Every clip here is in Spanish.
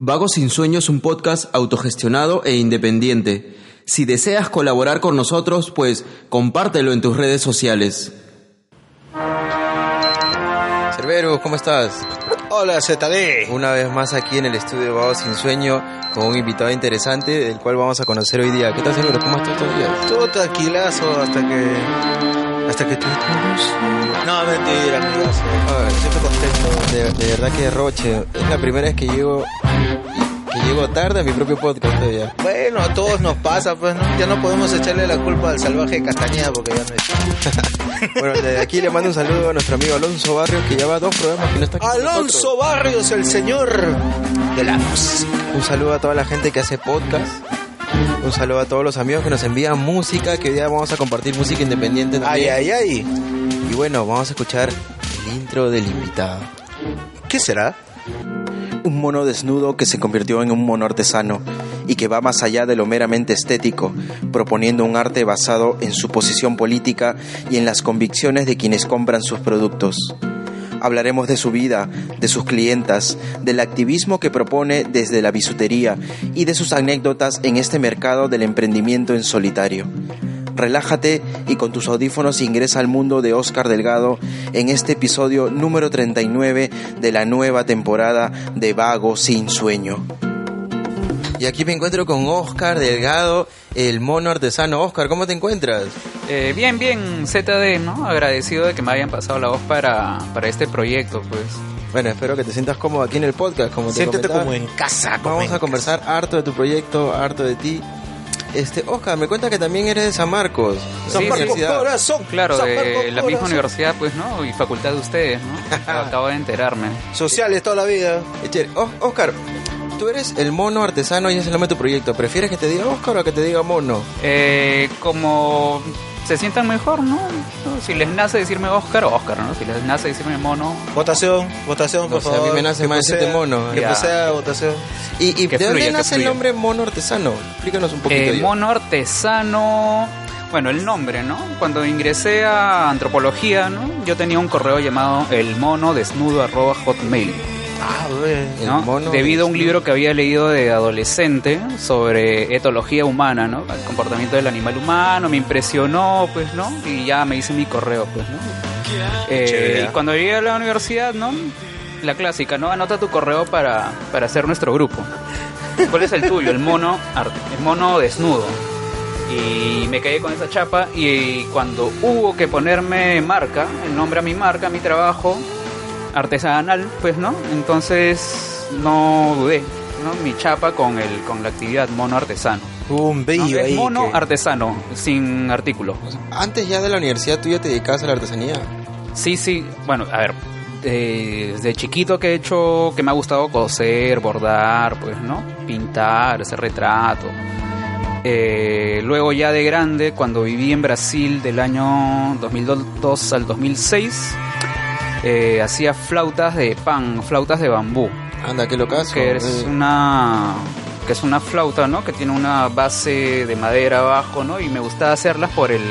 Vagos sin Sueño es un podcast autogestionado e independiente. Si deseas colaborar con nosotros, pues compártelo en tus redes sociales. Cerberus, ¿cómo estás? Hola ZD. Una vez más aquí en el estudio de Vagos sin Sueño con un invitado interesante del cual vamos a conocer hoy día. ¿Qué tal Cerberus? ¿Cómo estás estos días? Todo tranquilazo hasta que... Hasta que tú... No, mentira, amigazo. Ay. Siempre contento. De, de verdad que Roche, es la primera vez que llego que llego tarde a mi propio podcast todavía. Bueno, a todos nos pasa, pues ¿no? ya no podemos echarle la culpa al salvaje Castañeda porque ya no está. Bueno, desde aquí le mando un saludo a nuestro amigo Alonso Barrios que lleva dos programas que no está aquí Alonso Barrios, el señor de la música. Un saludo a toda la gente que hace podcast. Un saludo a todos los amigos que nos envían música, que hoy día vamos a compartir música independiente Ay, ay, ay. Y bueno, vamos a escuchar el intro del invitado. ¿Qué será? Un mono desnudo que se convirtió en un mono artesano y que va más allá de lo meramente estético, proponiendo un arte basado en su posición política y en las convicciones de quienes compran sus productos. Hablaremos de su vida, de sus clientas, del activismo que propone desde la bisutería y de sus anécdotas en este mercado del emprendimiento en solitario. Relájate y con tus audífonos ingresa al mundo de Oscar Delgado en este episodio número 39 de la nueva temporada de Vago sin Sueño. Y aquí me encuentro con Oscar Delgado, el mono artesano. Oscar, ¿cómo te encuentras? Eh, bien, bien, ZD, ¿no? Agradecido de que me hayan pasado la voz para, para este proyecto, pues. Bueno, espero que te sientas cómodo aquí en el podcast, como te Siéntete comentaba. como en casa. como Vamos en a conversar harto de tu proyecto, harto de ti. Este, Oscar, me cuenta que también eres de San Marcos. San Sí, Marcos. Corazón. Claro, San de Marcos la misma universidad, pues, ¿no? Y facultad de ustedes, ¿no? Acabo de enterarme. Sociales toda la vida. Oscar, tú eres el mono artesano y ese es el nombre de tu proyecto. ¿Prefieres que te diga Oscar o que te diga mono? Eh, como se sientan mejor, ¿no? Si les nace decirme Oscar, Oscar, ¿no? Si les nace decirme mono, Votación, votación, por No sé, a mí favor. me nace Que más decirte mono. Que proceda votación. ¿Y, y de dónde fluya, nace el nombre mono artesano? Explícanos un poquito. Eh, mono artesano. Bueno, el nombre, ¿no? Cuando ingresé a antropología, ¿no? Yo tenía un correo llamado el mono desnudo arroba hotmail, Ah, ¿no? mono Debido a un libro que había leído de adolescente sobre etología humana, ¿no? El comportamiento del animal humano, me impresionó, pues, ¿no? Y ya me hice mi correo, pues, ¿no? Eh, y cuando llegué a la universidad, ¿no? La clásica, ¿no? Anota tu correo para, para hacer nuestro grupo. ¿Cuál es el tuyo? El mono, arte, el mono desnudo. Y me quedé con esa chapa y cuando hubo que ponerme marca, el nombre a mi marca, a mi trabajo artesanal, pues, ¿no? Entonces no dudé, ¿no? Mi chapa con el con la actividad mono artesano. Un ¿no? Es ahí. mono que- artesano, sin artículo. Antes ya de la universidad, ¿tú ya te dedicabas a la artesanía? Sí, sí, bueno, a ver, eh, desde chiquito que he hecho, que me ha gustado coser, bordar, pues, ¿no? Pintar, hacer retrato. Eh, luego ya de grande, cuando viví en Brasil del año 2002 al 2006, eh, hacía flautas de pan, flautas de bambú, Anda, qué locazo. que es Eh, una que es una flauta, ¿no? Que tiene una base de madera abajo, ¿no? Y me gustaba hacerlas por el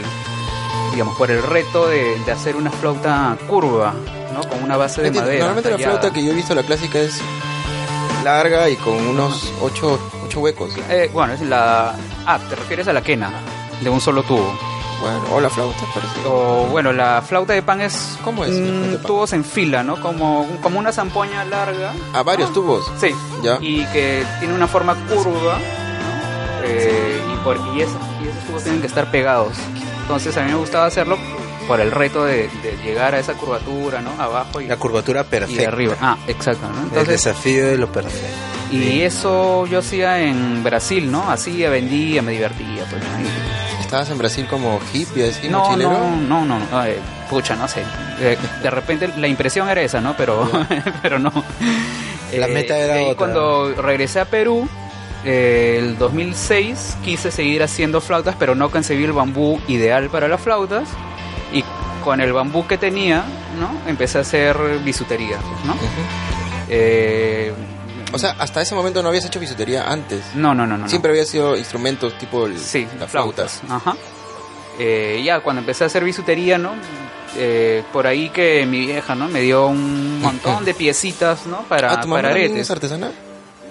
digamos por el reto de, de hacer una flauta curva, ¿no? Con una base de entiendo. madera. Normalmente la flauta que yo he visto, la clásica, es larga y con unos ocho, ocho huecos. Eh, bueno, es la ah, te refieres a la quena de un solo tubo. Bueno, o la flauta, parece. O bueno, la flauta de pan es ¿Cómo es mm, pan? tubos en fila, ¿no? Como como una zampoña larga. A varios tubos. Sí. Ya. Y que tiene una forma curva, ¿no? Eh, y, por, y, esas, y esos tubos tienen que estar pegados. Entonces a mí me gustaba hacerlo por el reto de, de llegar a esa curvatura, ¿no? Abajo y, La curvatura y perfecta. de arriba. Ah, exacto, ¿no? El Entonces, desafío de lo perfecto. y eso yo hacía en Brasil, ¿no? Hacía, vendía, me divertía, pues. ¿no? Estabas en Brasil como hippie, así, no, mochilero. no, no, no, no, eh, pucha, no sé. Eh, de repente la impresión era esa, ¿no? Pero, pero no. La meta era ahí otra. Cuando regresé a Perú, eh, el 2006, quise seguir haciendo flautas, pero no concebí el bambú ideal para las flautas. Y con el bambú que tenía, ¿no? Empecé a hacer bisutería, ¿no? Eh, O sea, hasta ese momento no habías hecho bisutería antes. no, no, no, no. no. Siempre había sido instrumentos tipo el, Sí, la flauta. flautas. Ajá. Eh, ya cuando empecé a hacer bisutería, ¿no? Eh, por ahí que mi vieja, ¿no? Me dio un montón de piecitas, ¿no? Para, ah, ¿tu mamá para aretes. es artesana?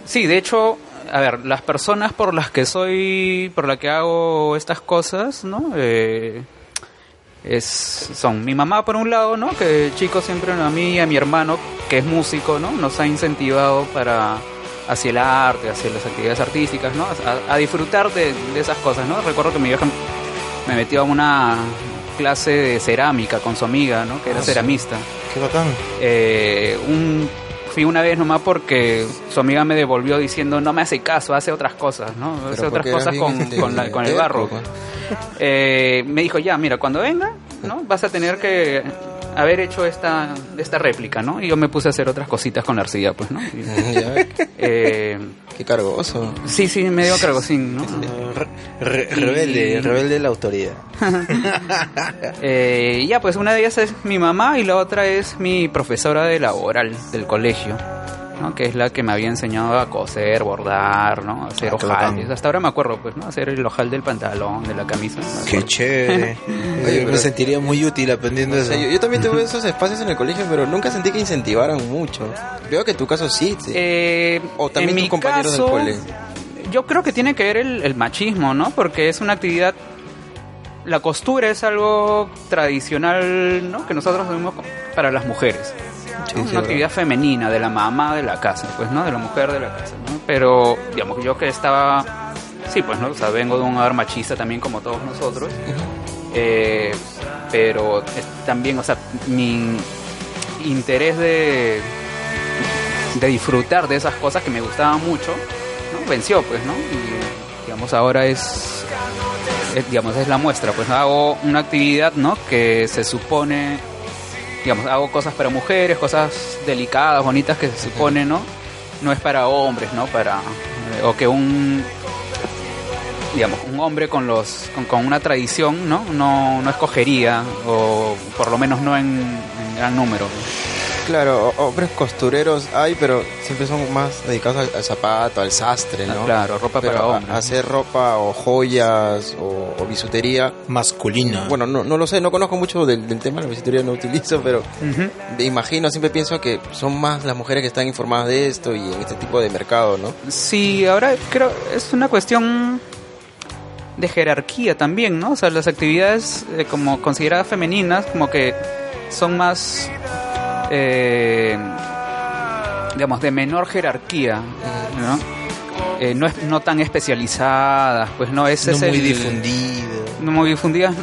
Sí, de hecho, a ver, las personas por las que soy, por las que hago estas cosas, ¿no? Eh, es, son mi mamá por un lado, ¿no? Que chicos siempre a mí y a mi hermano, que es músico, ¿no? Nos ha incentivado para hacia el arte, hacia las actividades artísticas, ¿no? A, a disfrutar de, de esas cosas, ¿no? Recuerdo que mi vieja me metió a una clase de cerámica con su amiga, ¿no? Que era Ah, sí. ceramista. Qué bacán. Eh, un, fui una vez nomás porque su amiga me devolvió diciendo no me hace caso, hace otras cosas, ¿no? Hace otras cosas con, con, la- con el barro. pues. Eh, me dijo, ya, mira, cuando venga, ¿no? Vas a tener que haber hecho esta, esta réplica, ¿no? Y yo me puse a hacer otras cositas con la arcilla, pues, ¿no? Y, eh, qué cargoso. sí, sí, medio cargosín, ¿no? Re- re- rebelde, rebelde de la autoridad. Eh, ya, pues una de ellas es mi mamá y la otra es mi profesora de laboral del colegio, ¿no? que es la que me había enseñado a coser, bordar, ¿no? hacer Ah, ojales. Hasta ahora me acuerdo, pues, ¿no? hacer el ojal del pantalón, de la camisa. ¿no? Qué chévere. Oye, Yo me sentiría muy útil aprendiendo O eso. yo, yo también tuve esos espacios en el colegio, pero nunca sentí que incentivaran mucho. Veo que en tu caso sí. sí. Eh, o también en tus mi compañeros caso, del cole. Yo creo que tiene que ver el, el machismo, ¿no? Porque es una actividad. La costura es algo tradicional, ¿no? Que nosotros hacemos para las mujeres. Sí, ¿no? sí, una actividad femenina de la mamá de la casa, pues, ¿no? De la mujer de la casa, ¿no? Pero, digamos, yo que estaba. Sí, pues, ¿no? O sea, vengo de un hogar machista también, como todos nosotros. Eh, pero también, o sea, mi interés de, de disfrutar de esas cosas que me gustaban mucho, ¿no? venció, pues, ¿no? Y, digamos, ahora es, digamos, es la muestra, pues, hago una actividad, ¿no? Que se supone, digamos, hago cosas para mujeres, cosas delicadas, bonitas que se supone, ¿no? No es para hombres, ¿no? Para, o que un, digamos, un hombre con los con, con una tradición, ¿no? ¿no? No escogería, o por lo menos no en gran número. Claro, hombres costureros hay, pero siempre son más dedicados al, al zapato, al sastre, ¿no? Ah, claro, ropa Pero para hombres. hacer ropa o joyas o, o bisutería. Masculino. Bueno, no, no lo sé, no conozco mucho del, del tema, la bisutería no utilizo, pero me imagino, siempre pienso que son más las mujeres que están informadas de esto y en este tipo de mercado, ¿no? Sí, ahora creo es una cuestión de jerarquía también, ¿no? O sea, las actividades eh, como consideradas femeninas como que son más, eh, digamos, de menor jerarquía, ¿no? Eh, no, es, no tan especializadas, pues no, ese no es muy el, difundido. no muy difundidas,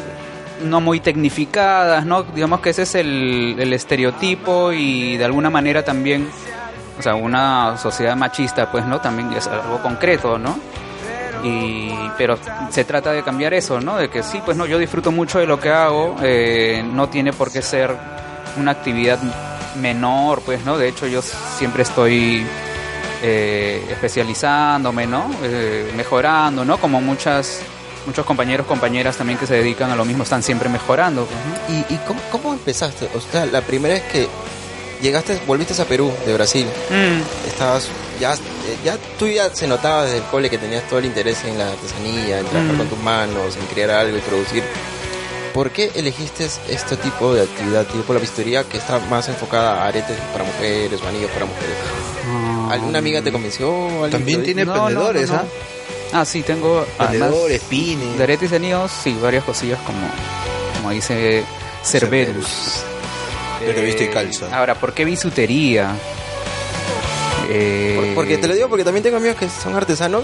no muy tecnificadas, ¿no? Digamos que ese es el, el estereotipo y de alguna manera también, o sea, una sociedad machista, pues, ¿no? También es algo concreto, ¿no? Y, pero se trata de cambiar eso, ¿no? De que sí, pues no, yo disfruto mucho de lo que hago, eh, no tiene por qué ser una actividad menor, pues, ¿no? De hecho, yo siempre estoy eh, especializándome, ¿no? Eh, mejorando, ¿no? Como muchas muchos compañeros, compañeras también que se dedican a lo mismo están siempre mejorando. pues, ¿no? ¿Y, y cómo, cómo empezaste? O sea, la primera vez que llegaste, volviste a Perú, de Brasil, Mm, estabas, ya, eh, ya tú ya se notaba desde el cole que tenías todo el interés en la artesanía, en trabajar Mm. con tus manos, en crear algo y producir. ¿Por qué elegiste este tipo de actividad, tipo la bisutería, que está más enfocada a aretes para mujeres o anillos para mujeres? ¿Alguna amiga te convenció? ¿Alguien También te- tiene No, no, emprendedores, no, no. ¿ah? Ah, sí, tengo Emprendedores, pines. de aretes y anillos, sí, varias cosillas como, como dice Cerberus. Yo lo he visto y Eh, calza. Ahora, ¿por qué bisutería? Eh, Por- Porque te lo digo porque también tengo amigos que son artesanos,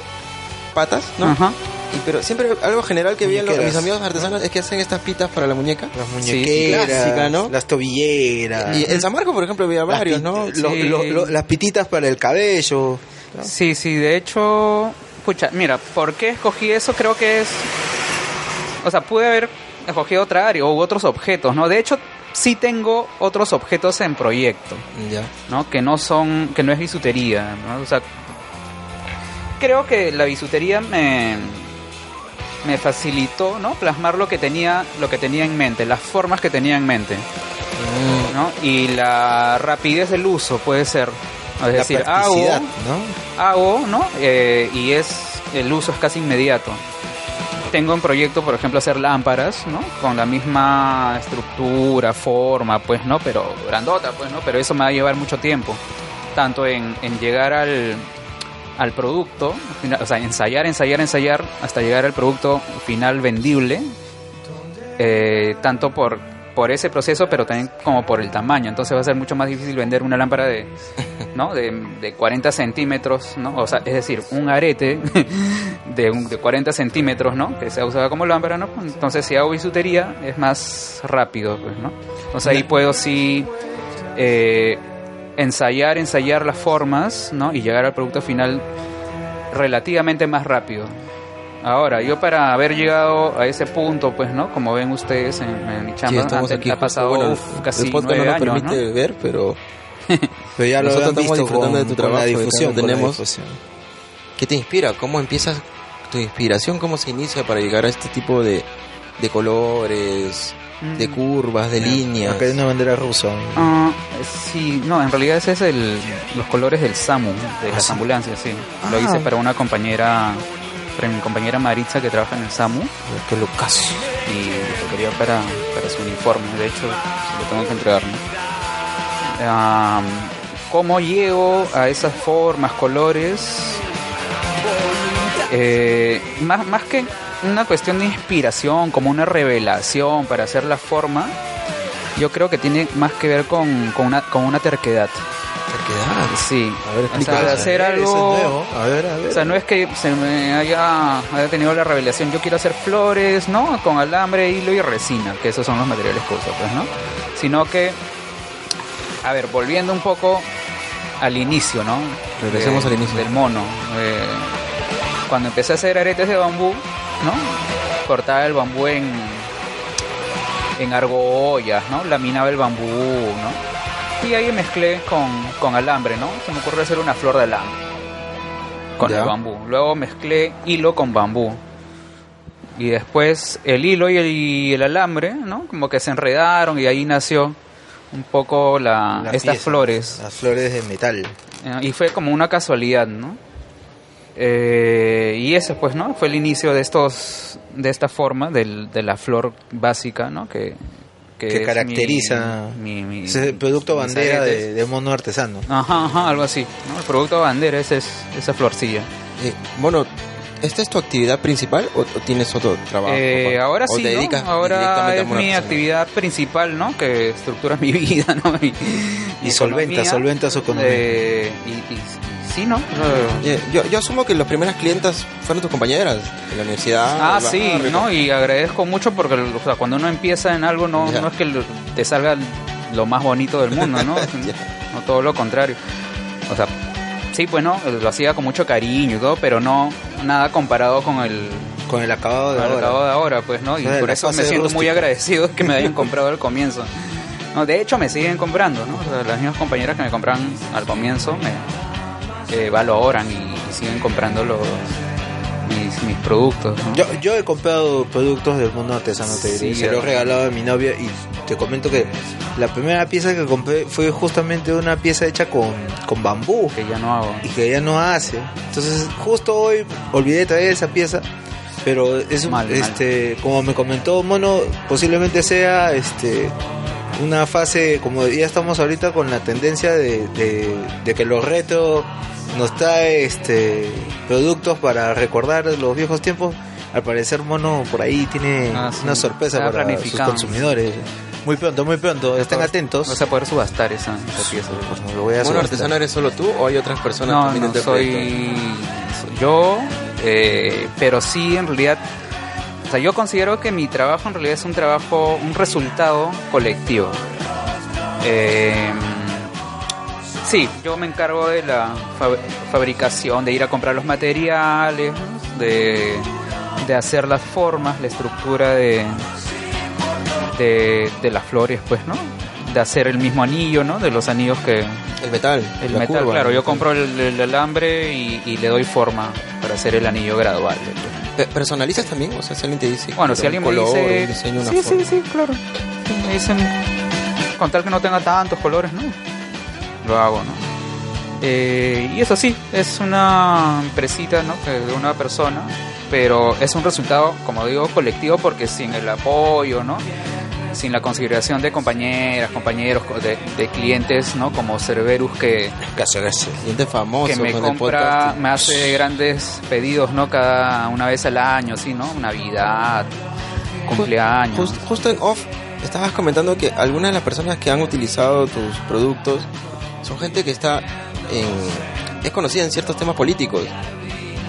patas, ¿no? Ajá. Y, pero siempre algo general que veían los- mis amigos artesanos es que hacen estas pitas para la muñeca. Las Sí, muñequeras, clásica, ¿no? las tobilleras. Y en San Marcos, por ejemplo, había varios, ¿no? lo- Sí. lo- lo- las pititas para el cabello. Sí, sí, de hecho, pucha, mira, ¿por qué escogí eso? Creo que es, o sea, pude haber escogido otra área u otros objetos, ¿no? De hecho, sí tengo otros objetos en proyecto, Ya. ¿no? Que no son, que no es bisutería, ¿no? O sea, creo que la bisutería me, me facilitó, ¿no? Plasmar lo que tenía, lo que tenía en mente, las formas que tenía en mente, ¿no? Y la rapidez del uso puede ser, es La decir, hago, ¿no? hago, ¿no? Eh, y es el uso es casi inmediato. Tengo en proyecto, por ejemplo, hacer lámparas, ¿no? Con la misma estructura, forma, pues, ¿no? Pero grandota, pues, ¿no? Pero eso me va a llevar mucho tiempo. Tanto en, en llegar al, al producto, o sea, ensayar, ensayar, ensayar hasta llegar al producto final vendible, eh, tanto por, por ese proceso, pero también como por el tamaño. Entonces va a ser mucho más difícil vender una lámpara de, ¿no? de, de 40 centímetros, ¿no? O sea, es decir, un arete de, un- de 40 centímetros, ¿no? Que se usaba como lámpara, ¿no? Entonces si hago bisutería es más rápido, pues, ¿no? Entonces ahí puedo sí eh, ensayar, ensayar las formas, ¿no? Y llegar al producto final relativamente más rápido. Ahora, yo para haber llegado a ese punto, pues, ¿no? Como ven ustedes en, en mi Sí, chamba, antes- aquí. ha justo, pasado bueno, uf, casi el podcast nueve no nos años, ¿no? permite ver, pero Pero ya lo Nosotros estamos visto disfrutando con, de tu la trabajo, de difusión. que con la tenemos. difusión. ¿qué te inspira? ¿Cómo empiezas tu inspiración? ¿Cómo se inicia para llegar a este tipo de, de colores, de Mm. curvas, de líneas? Acá hay una bandera rusa. Ah, sí, no, en realidad ese es el, los colores del SAMU, de las sí? ambulancias, sí. Lo Ah. hice para una compañera, para mi compañera Maritza que trabaja en el SAMU Qué locazo. y lo quería para, para su uniforme, de hecho se lo tengo que entregar. ¿no? Ah, ¿Cómo llego a esas formas, colores? Eh, más, más que una cuestión de inspiración, como una revelación para hacer la forma, yo creo que tiene más que ver con, con, una, con una terquedad. Terquedad. Sí, A ver, o sea, de hacer algo... A ver, a ver. O sea, no es que se me haya, haya tenido la revelación, yo quiero hacer flores, ¿no? Con alambre, hilo y resina, que esos son los materiales que uso, pues, ¿no? Sino que, a ver, volviendo un poco al inicio, ¿no? Regresemos De- al inicio. Del mono. eh, cuando empecé a hacer aretes de bambú, ¿no? Cortaba el bambú en, en argollas, ¿no? Laminaba el bambú, ¿no? Y ahí mezclé con, con alambre, ¿no? Se me ocurrió hacer una flor de alambre con Ya. el bambú. Luego mezclé hilo con bambú. Y después el hilo y el, y el alambre, ¿no? Como que se enredaron y ahí nació un poco la, Las estas piezas, flores. Las flores de metal. Eh, Y fue como una casualidad, ¿no? Eh, y ese, pues, ¿no? Fue el inicio de estos, de esta forma, del, de la flor básica, ¿no? Que, Que caracteriza- mi, Ese producto bandera de, de mono artesano. Ajá, ajá, algo así, ¿no? El producto bandera ese es esa florcilla. Eh, bueno, ¿esta es tu actividad principal o, o tienes otro trabajo? Eh, ahora ¿O sí, te ¿no? dedicas ahora es mi actividad principal, ¿no? Que estructura mi vida, ¿no? Mi- mi Y solventa, economía. solventa su economía. Eh, y, y- Yo, yo asumo que las primeras clientas fueron tus compañeras en la universidad. Ah, sí, barrio. ¿no? Y agradezco mucho porque o sea, cuando uno empieza en algo no, no es que te salga lo más bonito del mundo, ¿no? No todo lo contrario. O sea, sí, pues no, lo hacía con mucho cariño y todo, pero no nada comparado con el, Con el acabado de con el ahora. acabado de ahora, pues, ¿no? Y O sea, por eso me siento muy agradecido de que me hayan comprado al comienzo. No, de hecho me siguen comprando, ¿no? O sea, las mismas compañeras que me compran al comienzo me eh, valoran y, y siguen comprando los mis, mis productos, ¿no? Yo, yo he comprado productos del mundo artesano, te diré. Sí, Se lo he ya. regalado a mi novia y te comento que la primera pieza que compré fue justamente una pieza hecha con, con bambú que ya no hago. y que ella no hace. Entonces, justo hoy olvidé traer esa pieza, pero es un- Mal, mal. este, como me comentó Mono, posiblemente sea este una fase, como ya estamos ahorita con la tendencia de, de, de que los retro nos trae este productos para recordar los viejos tiempos. Al parecer Mono por ahí tiene Ah, sí. una sorpresa Está para sus consumidores. Muy pronto, muy pronto, estén atentos. Vas a poder subastar esa, esa pieza. Pues, lo voy a ¿Mono artesano eres solo tú o hay otras personas No, también no, proyecto? soy, soy yo, eh, pero sí, en realidad, o sea, yo considero que mi trabajo en realidad es un trabajo, un resultado colectivo. Eh, sí, yo me encargo de la fab- fabricación, de ir a comprar los materiales, de, de hacer las formas, la estructura de, de, de las flores, pues, ¿no? De hacer el mismo anillo, ¿no? De los anillos que, El metal. el metal, curva, claro, yo compro el, el alambre y, y le doy forma para hacer el anillo gradual. Pe- ¿Personalizas también? O sea, si alguien te dice. Bueno, si alguien me dice... un diseño, una sí, forma. sí, sí, claro. Me dicen, con tal que no tenga tantos colores, ¿no? Lo hago, ¿no? Eh, y eso sí, es una empresita, ¿no? De una persona, pero es un resultado, como digo, colectivo porque sin el apoyo, ¿no? sin la consideración de compañeras, compañeros, de, de clientes, ¿no? Como Cerberus que, Caso, caso. Gente famoso que me con compra, me hace grandes pedidos, ¿no? Cada una vez al año, sí, ¿no? Navidad, cumpleaños. Just- justo en off, estabas comentando que algunas de las personas que han utilizado tus productos son gente que está en. es conocida en ciertos temas políticos.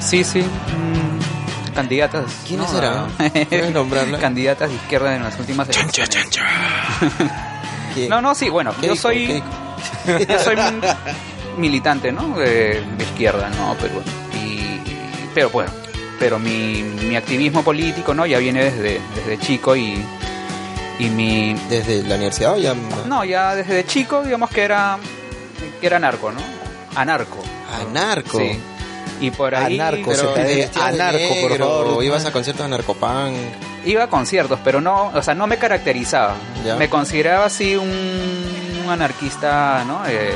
Sí, sí. mm, candidatas. ¿Quiénes ¿no? serán? ¿Puedes nombrarlas? Candidatas de izquierda en las últimas elecciones. ¿Quién? No, no, sí, bueno, ¿Qué yo dijo? soy yo soy militante, ¿no? De, de izquierda, ¿no? Pero bueno, y, pero bueno, pero mi, mi activismo político, ¿no? Ya viene desde, desde chico y, y mi... ¿Desde la universidad o ya.? No, ya desde chico, digamos que era, que era narco, ¿no? Anarco. Anarco. Sí. Y por ahí... Anarco, Pero se te anarco, por favor. Ibas a conciertos de. Iba a conciertos, pero no, o sea, no me caracterizaba. Ya. Me consideraba así un, un anarquista, ¿no? Eh,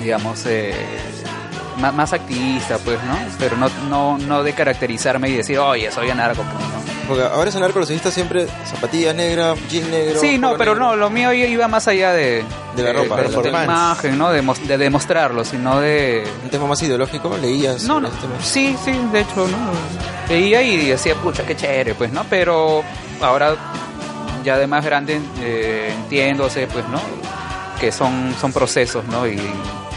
digamos, eh, más, más activista, pues, ¿no? Pero no, no, no de caracterizarme y decir, oye, soy anarco, pues, ¿no? Porque ahora es anarco, los visto siempre zapatillas negras, jean negro. Sí, no, pero negro. no, lo mío iba más allá de, De la ropa, de, de la imagen, ¿no? De, de demostrarlo, sino de... Un tema más ideológico, leías. No, no, este tema? sí, sí, de hecho, ¿no? Veía y decía, pucha, qué chévere, pues, ¿no? Pero ahora, ya de más grande, eh, entiéndose, pues, ¿no? Que son, son procesos, ¿no? Y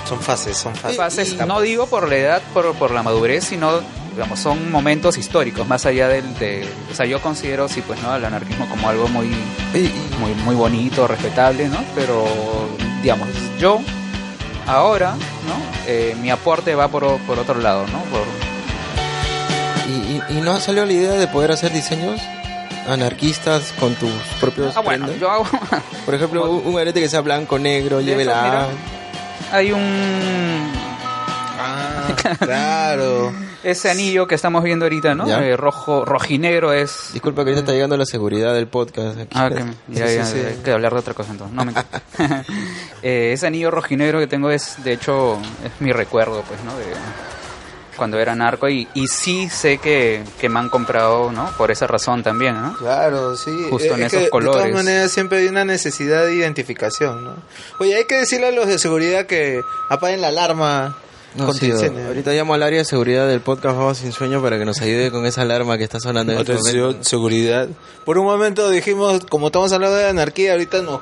Son fases, son fases. fases, y- no digo por la edad, por, por la madurez, sino, digamos, son momentos históricos, más allá del, de... O sea, yo considero, sí, pues, ¿no? El anarquismo como algo muy, muy, muy bonito, respetable, ¿no? Pero, digamos, yo ahora, ¿no? Eh, mi aporte va por, por otro lado, ¿no? Por, Y, y, y no salió la idea de poder hacer diseños anarquistas con tus propios Ah, bueno, prendas? yo hago. Por ejemplo, un, arete que sea blanco, negro, lleve la. Hay un. Ah, claro. Ese anillo que estamos viendo ahorita, ¿no? Eh, rojo, rojinegro es. Disculpa que ahorita está llegando la seguridad del podcast. aquí. Ah, que, ya, Sí, ya, sí, sí. hay que hablar de otra cosa entonces. No, mentira. Eh, ese anillo rojinegro que tengo es, de hecho, es mi recuerdo, pues, ¿no? De cuando era narco y, y sí sé que, que me han comprado, ¿no? Por esa razón también, ¿no? Claro, sí. Justo en Es esos que, De colores. todas maneras, siempre hay una necesidad de identificación, ¿no? Oye, hay que decirle a los de seguridad que apaguen la alarma No, sí, ahorita llamo al área de seguridad del podcast Vamos Sin Sueño para que nos ayude con esa alarma que está sonando en este Atención, momento. seguridad. Por un momento dijimos, como estamos hablando de anarquía, ahorita no.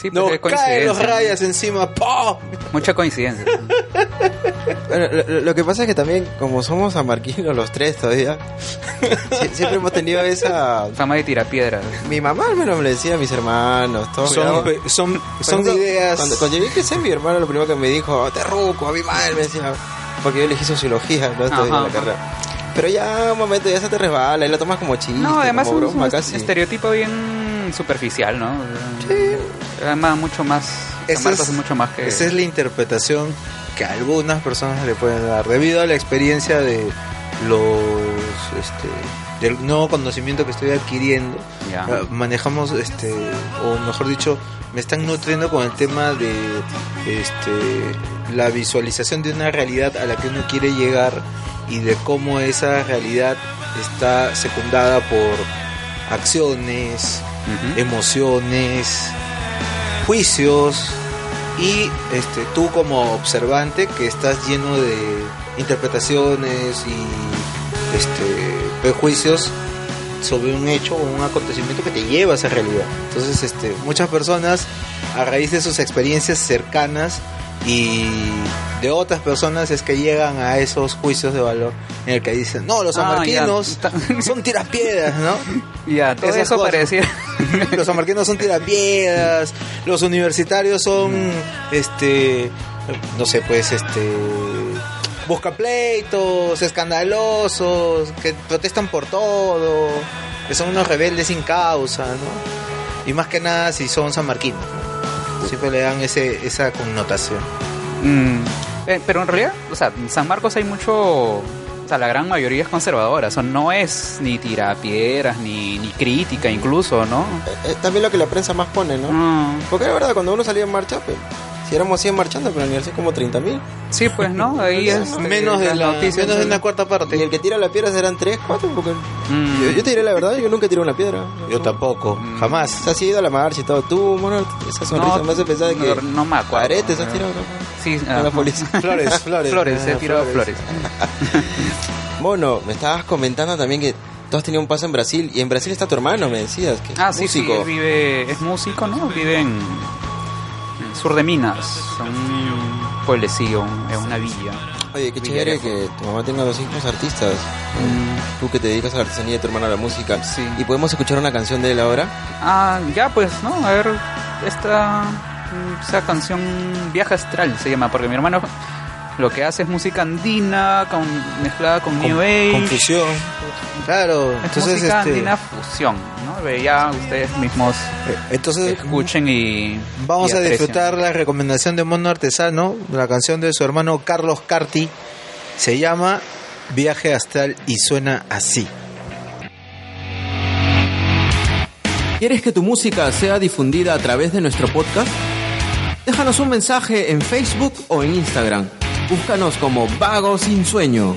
Sí, pues, Nos es caen los rayas encima. ¡pah! Mucha coincidencia. Bueno, lo, lo que pasa es que también, como somos amarquinos los tres todavía, sie- siempre hemos tenido esa... Fama de tirapiedra. Mi mamá me lo decía, mis hermanos, todos. Son, pe- son, ideas. Cuando, cuando yo empecé, mi hermano lo primero que me dijo, te ruco, a mi madre, me decía, porque yo elegí sociología, no estoy en Ajá, la ajá. carrera. Pero ya un momento ya se te resbala y lo tomas como chiste, No, además como es broma un casi. estereotipo bien superficial, ¿no? Además, mucho más. Esa es, mucho más que. esa es la interpretación que algunas personas le pueden dar debido a la experiencia de los este del nuevo conocimiento que estoy adquiriendo Ya. eh, manejamos este o mejor dicho me están nutriendo con el tema de este la visualización de una realidad a la que uno quiere llegar y de cómo esa realidad está secundada por acciones emociones, juicios y este tú como observante que estás lleno de interpretaciones y este prejuicios sobre un hecho o un acontecimiento que te lleva a esa realidad. Entonces, este muchas personas a raíz de sus experiencias cercanas y de otras personas es que llegan a esos juicios de valor en el que dicen, "No, los Ah, amarquinos ya. son tirapiedras, ¿no?" Ya, todo Esas eso cosas. parecía. los amarquinos son tirapiedras, los universitarios son, este, no sé, pues, este, buscapleitos, escandalosos, que protestan por todo, que son unos rebeldes sin causa, ¿no? Y más que nada si son sanmarquinos, ¿no? Siempre le dan ese, esa connotación. Mm, eh, pero en realidad, o sea, en San Marcos hay mucho. O sea, la gran mayoría es conservadora. O sea, no es ni tirapiedras, ni, ni crítica, incluso, ¿no? Eh, eh, también lo que la prensa más pone, ¿no? Mm. Porque es verdad, cuando uno salía en marcha, pues, Si éramos 100 marchando, pero en la universidad como 30 mil. Sí, pues, ¿no? Ahí es Menos de, la, noticias, menos de ¿no? una cuarta Y parte. el que tira la piedra serán 3, 4, porque... Mm. Yo, yo te diré la verdad, yo nunca tiré una piedra. Yo tampoco, O jamás. sea, has ido a la marcha y todo. Tú, mono, esa sonrisa No, me hace pensar que... no, no me acuerdo. Aretes has tirado, ¿no? Sí, ah, la policía. Flores, flores. Flores, he tirado flores. Mono, me estabas comentando también que tú has tenido un paso en Brasil. Y en Brasil está tu hermano, me decías. Que Ah, es sí, sí, músico. él vive, es músico, ¿no? Vive en, el sur de Minas, un pueblecillo, en una villa. Oye, qué chévere que tu mamá tenga dos hijos artistas. Tú que te dedicas a la artesanía y tu hermano a la música. Sí. ¿Y podemos escuchar una canción de él ahora? Ah, ya pues, ¿no? A ver, esta, esa canción Viaje Astral se llama, porque mi hermano lo que hace es música andina con, mezclada con New Age. Confusión. Claro, Es entonces música este, andina fusión, ¿no? Ve, Ya ustedes mismos eh, entonces escuchen y vamos y a disfrutar la recomendación de Mono Artesano, la canción de su hermano Carlos Carti. Se llama Viaje Astral y suena así. ¿Quieres que tu música sea difundida a través de nuestro podcast? Déjanos un mensaje en Facebook o en Instagram. Búscanos como Vago Sin Sueño.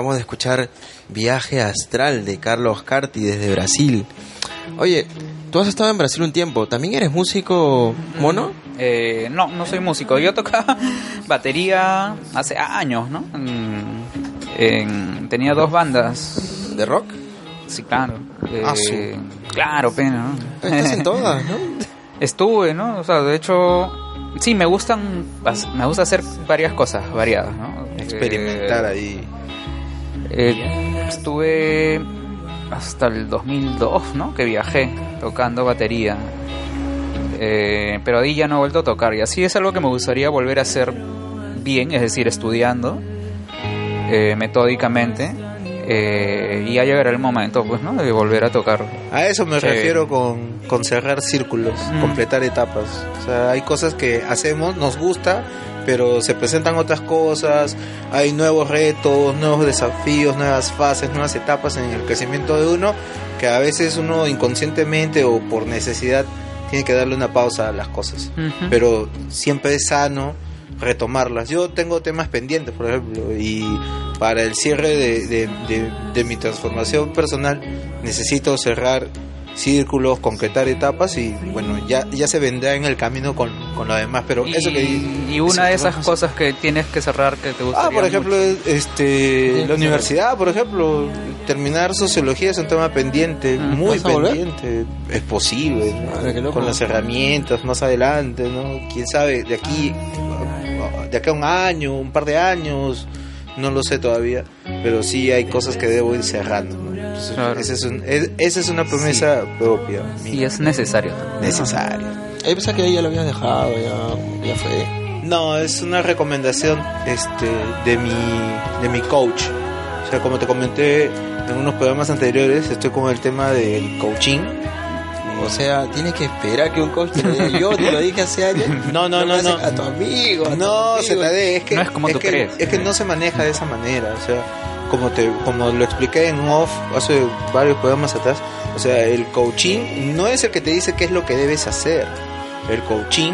Acabamos de escuchar Viaje Astral de Carlos Carti desde Brasil. Oye, tú has estado en Brasil un tiempo. ¿También eres músico mono? Eh, no, no soy músico. Yo tocaba batería hace años, ¿no? En- en- tenía dos bandas. ¿De rock? Sí, claro. Eh, Ah, su. Claro, pena, ¿no? Estás en todas, ¿no? Estuve, ¿no? O sea, de hecho, sí, me gustan, me gusta hacer varias cosas variadas, ¿no? Experimentar Eh, ahí. Eh, estuve hasta el 2002, ¿no? Que viajé tocando batería. Eh, pero ahí ya no he vuelto a tocar. Y así es algo que me gustaría volver a hacer bien, es decir, estudiando eh, metódicamente. Eh, y ya llegará el momento, pues, ¿no? De volver a tocar. A eso me refiero con, con cerrar círculos, Mm. completar etapas. O sea, hay cosas que hacemos, nos gusta, pero se presentan otras cosas, hay nuevos retos, nuevos desafíos, nuevas fases, nuevas etapas en el crecimiento de uno, que a veces uno inconscientemente o por necesidad tiene que darle una pausa a las cosas. Pero siempre es sano retomarlas. Yo tengo temas pendientes, por ejemplo, y para el cierre de, de- de- de mi transformación personal necesito cerrar círculos, concretar etapas y bueno, ya, ya se vendrá en el camino con, con lo demás, pero y, eso que... y una de esas cosas que tienes que cerrar que te gustaría Ah, por ejemplo, este, la universidad, por ejemplo, terminar sociología es un tema pendiente, Mm. muy pendiente. Es posible, ¿no? Loco. con las herramientas más adelante, ¿no? Quién sabe, de aquí, de acá a un año, un par de años, no lo sé todavía, pero sí hay cosas que debo ir cerrando. ¿no? Entonces, Claro. esa, es un- es- esa es una promesa propia, y es necesario también. necesaria. Ahí pensaba que ahí ya lo habías dejado, ya, ya fue. No, es una recomendación este, de, mi, de mi coach. O sea, como te comenté en unos programas anteriores, estoy con el tema del coaching. O sea, tienes que esperar que un coach te lo diga. Yo te lo dije hace años. No, no, no, no. A tu amigo. a tu No, amigo. se te dé, es que No es como tú que, crees. Es que no se maneja de esa manera, o sea, como te como lo expliqué en off hace varios programas atrás, o sea, el coaching no es el que te dice qué es lo que debes hacer. El coaching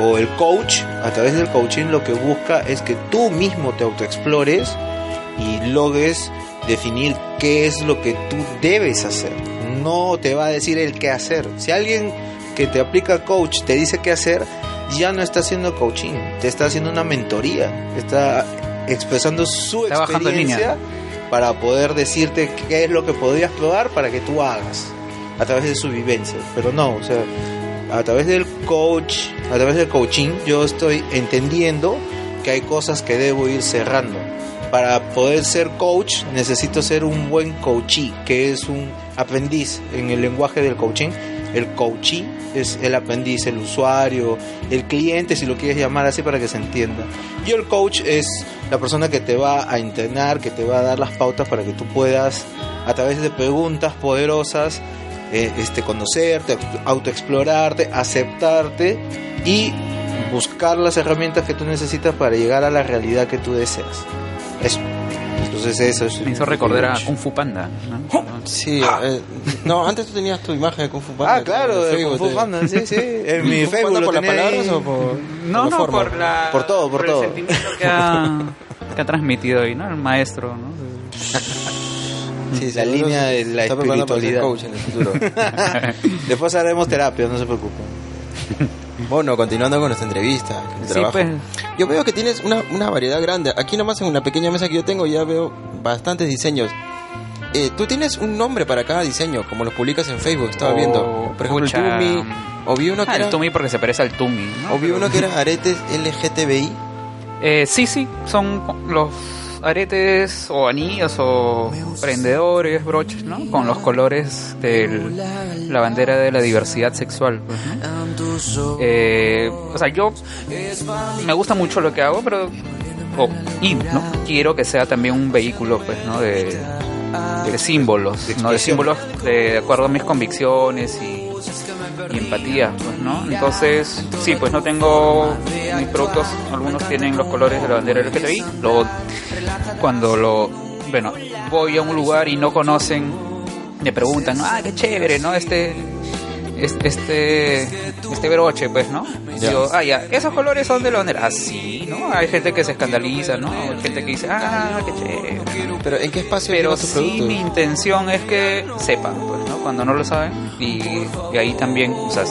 o el coach, a través del coaching lo que busca es que tú mismo te autoexplores y logres definir qué es lo que tú debes hacer. No te va a decir el qué hacer. Si alguien que te aplica coach te dice qué hacer, ya no está haciendo coaching, te está haciendo una mentoría, está expresando su Está experiencia para poder decirte qué es lo que podrías probar para que tú hagas a través de su vivencia. Pero no, o sea, a través del coach, a través del coaching, yo estoy entendiendo que hay cosas que debo ir cerrando. Para poder ser coach necesito ser un buen coachee, que es un aprendiz en el lenguaje del coaching. El coachee es el aprendiz, el usuario, el cliente, si lo quieres llamar así para que se entienda. Y el coach es la persona que te va a entrenar, que te va a dar las pautas para que tú puedas, a través de preguntas poderosas, eh, este, conocerte, autoexplorarte, aceptarte y buscar las herramientas que tú necesitas para llegar a la realidad que tú deseas. Entonces eso es... Me hizo recordar a Kung Fu Panda. ¿no? Sí, eh, no, antes tú tenías tu imagen de Kung Fu Panda. Ah, claro, de Kung Fu Panda, sí, sí. En mi ¿Kung Fu Facebook Panda por las palabras o por No, por no, forma? por la Por todo, por el todo. sentimiento que ha, que ha transmitido ahí, ¿no? El maestro, ¿no? Sí, La línea de la está preparando para ser espiritualidad. coach en el futuro. Después haremos terapia, no se preocupen. Bueno, continuando con nuestra entrevista. el Sí, trabajo. pues. Yo veo que tienes una, una variedad grande. Aquí nomás en una pequeña mesa que yo tengo ya veo bastantes diseños. Eh, Tú tienes un nombre para cada diseño, como los publicas en Facebook, estaba Oh, viendo. Por ejemplo, pucha. el Tumi, o vi uno que Ah, el era, Tumi porque se parece al Tumi, ¿no? o vi uno que era aretes LGTBI. Eh, sí, sí, son los aretes o anillos o prendedores, broches, ¿no? Con los colores de la bandera de la diversidad sexual. pues, ¿no? Eh, o sea, yo me gusta mucho lo que hago, pero o- y no quiero que sea también un vehículo, pues, ¿no? De, de símbolos, ¿no? De símbolos de, de acuerdo a mis convicciones y y empatía, pues, ¿no? Entonces, sí, pues no tengo mis productos, algunos tienen los colores de la bandera LGTBI, luego cuando lo, bueno, voy a un lugar y no conocen, me preguntan, ah, qué chévere, ¿no? Este, es- este este broche, pues, ¿no? Digo, ah, ya, esos colores son de la bandera. Ah, sí, ¿no? Hay gente que se escandaliza, ¿no? Hay gente que dice, ah, qué chévere. Pero ¿en qué espacio Pero tu sí producto? mi intención es que sepan, pues, ¿no? Cuando no lo saben. Y, y ahí también, o sea,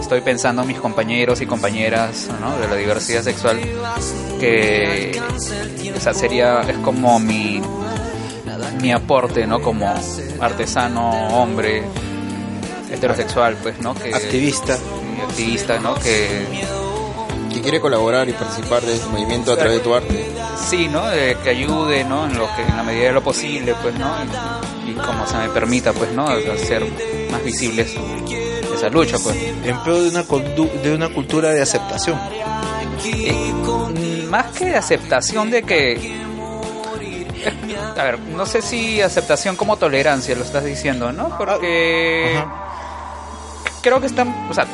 estoy pensando en mis compañeros y compañeras, ¿no? De la diversidad sexual, que, o sea, sería, es como mi, mi aporte, ¿no? Como artesano, hombre, heterosexual, pues, ¿no? Que, Activista. activista, ¿no? Que Que quiere colaborar y participar de este movimiento a través de tu arte. sí, ¿no? Eh, que ayude, ¿no? En lo que en la medida de lo posible, pues, ¿no? Y, y como se me permita, pues, ¿no? Hacer más visibles esa lucha, pues. En pro de una, de una cultura de aceptación. Eh, más que de aceptación de que a ver, no sé si aceptación como tolerancia lo estás diciendo, ¿no? Porque creo que están, o sea,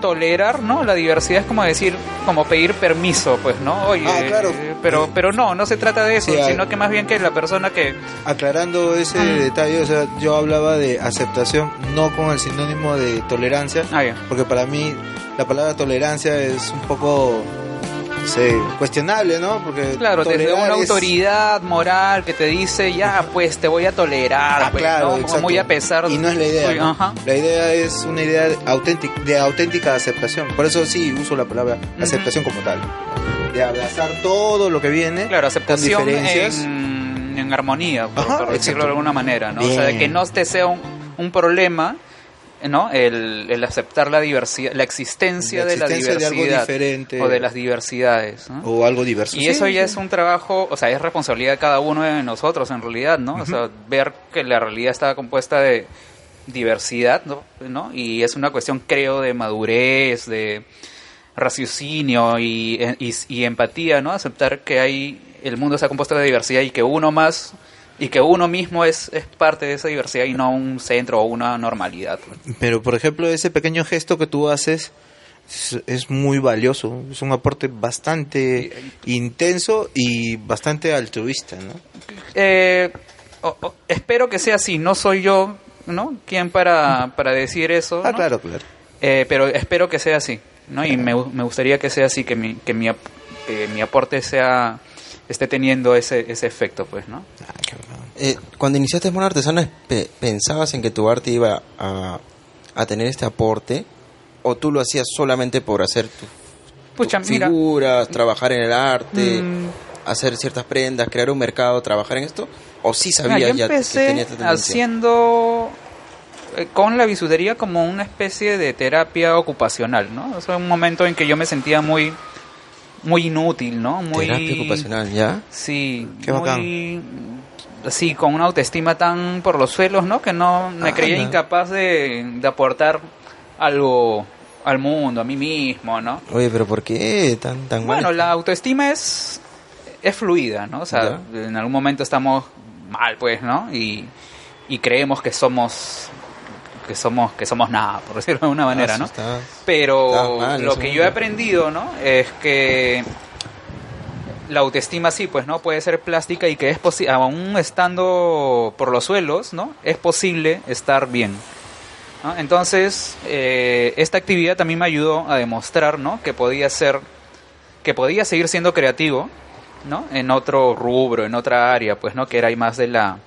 tolerar, ¿no? La diversidad es como decir, como pedir permiso, pues, ¿no? Oye, Ah, claro. pero pero no, no se trata de eso, Sí, sino que más bien que la persona que Aclarando ese detalle, o sea, yo hablaba de aceptación no con el sinónimo de tolerancia, ah, ya. porque para mí la palabra tolerancia es un poco sé, cuestionable, ¿no? Porque Claro, desde una es- autoridad moral que te dice, ya, pues te voy a tolerar, Ah, pues, claro, ¿no? muy a pesar Y no es la idea. Ajá. La idea es una idea de auténtica, de auténtica aceptación. Por eso sí uso la palabra aceptación como tal. De abrazar todo lo que viene Claro, aceptación con diferencias. en, en armonía, por, Ajá, por decirlo de alguna manera, ¿no? O sea, de que no te sea un, un problema, ¿no? El, el aceptar la diversidad, la existencia, La de la existencia de algo diversidad diferente. o de las diversidades, ¿no? O algo diverso. Y Sí, eso ya es un trabajo, o sea, es responsabilidad de cada uno de nosotros en realidad, ¿no? O sea, ver que la realidad está compuesta de diversidad, ¿no? ¿no? Y es una cuestión, creo, de madurez, de raciocinio y, y, y empatía, ¿no? Aceptar que hay, el mundo está compuesto de diversidad y que uno más, y que uno mismo es, es parte de esa diversidad y no un centro o una normalidad. Pero, por ejemplo, ese pequeño gesto que tú haces es, es muy valioso. Es un aporte bastante intenso y bastante altruista, ¿no? Eh, espero que sea así, no soy yo, ¿no? Quien para, para decir eso, Ah, ¿no? claro, claro. Eh, pero espero que sea así, ¿no? Y me, me gustaría que sea así, que mi, que mi, ap- eh, mi aporte sea esté teniendo ese, ese efecto, pues, ¿no? Ah, qué. Eh, cuando iniciaste Mono Artesano, pe- ¿pensabas en que tu arte iba a, a tener este aporte? ¿O tú lo hacías solamente por hacer tu, tus mira, figuras, trabajar en el arte, Mm. hacer ciertas prendas, crear un mercado, trabajar en esto? ¿O sí mira, sabías ya que tenía esta tendencia? haciendo eh, con la bisutería como una especie de terapia ocupacional, ¿no? O sea, un momento en que yo me sentía muy muy inútil, ¿no? Muy Terapia ocupacional, ¿ya? Sí, Qué muy así con una autoestima tan por los suelos, ¿no? Que no me Ah, creía no. incapaz de, de aportar algo al mundo, a mí mismo, ¿no? Oye, pero ¿por qué tan, tan mal? Bueno, la autoestima es es fluida, ¿no? O sea, en algún momento estamos mal, pues, ¿no? Y, y creemos que somos que somos que somos nada, por decirlo de alguna manera, Ah, ¿no? Pero mal, lo que yo he aprendido, ¿no? Es que la autoestima sí, pues, ¿no? Puede ser plástica y que es posible, aún estando por los suelos, ¿no? Es posible estar bien. ¿no? Entonces, eh, esta actividad también me ayudó a demostrar, ¿no? Que podía ser, que podía seguir siendo creativo, ¿no? En otro rubro, en otra área, pues, ¿no? Que era ahí más de la,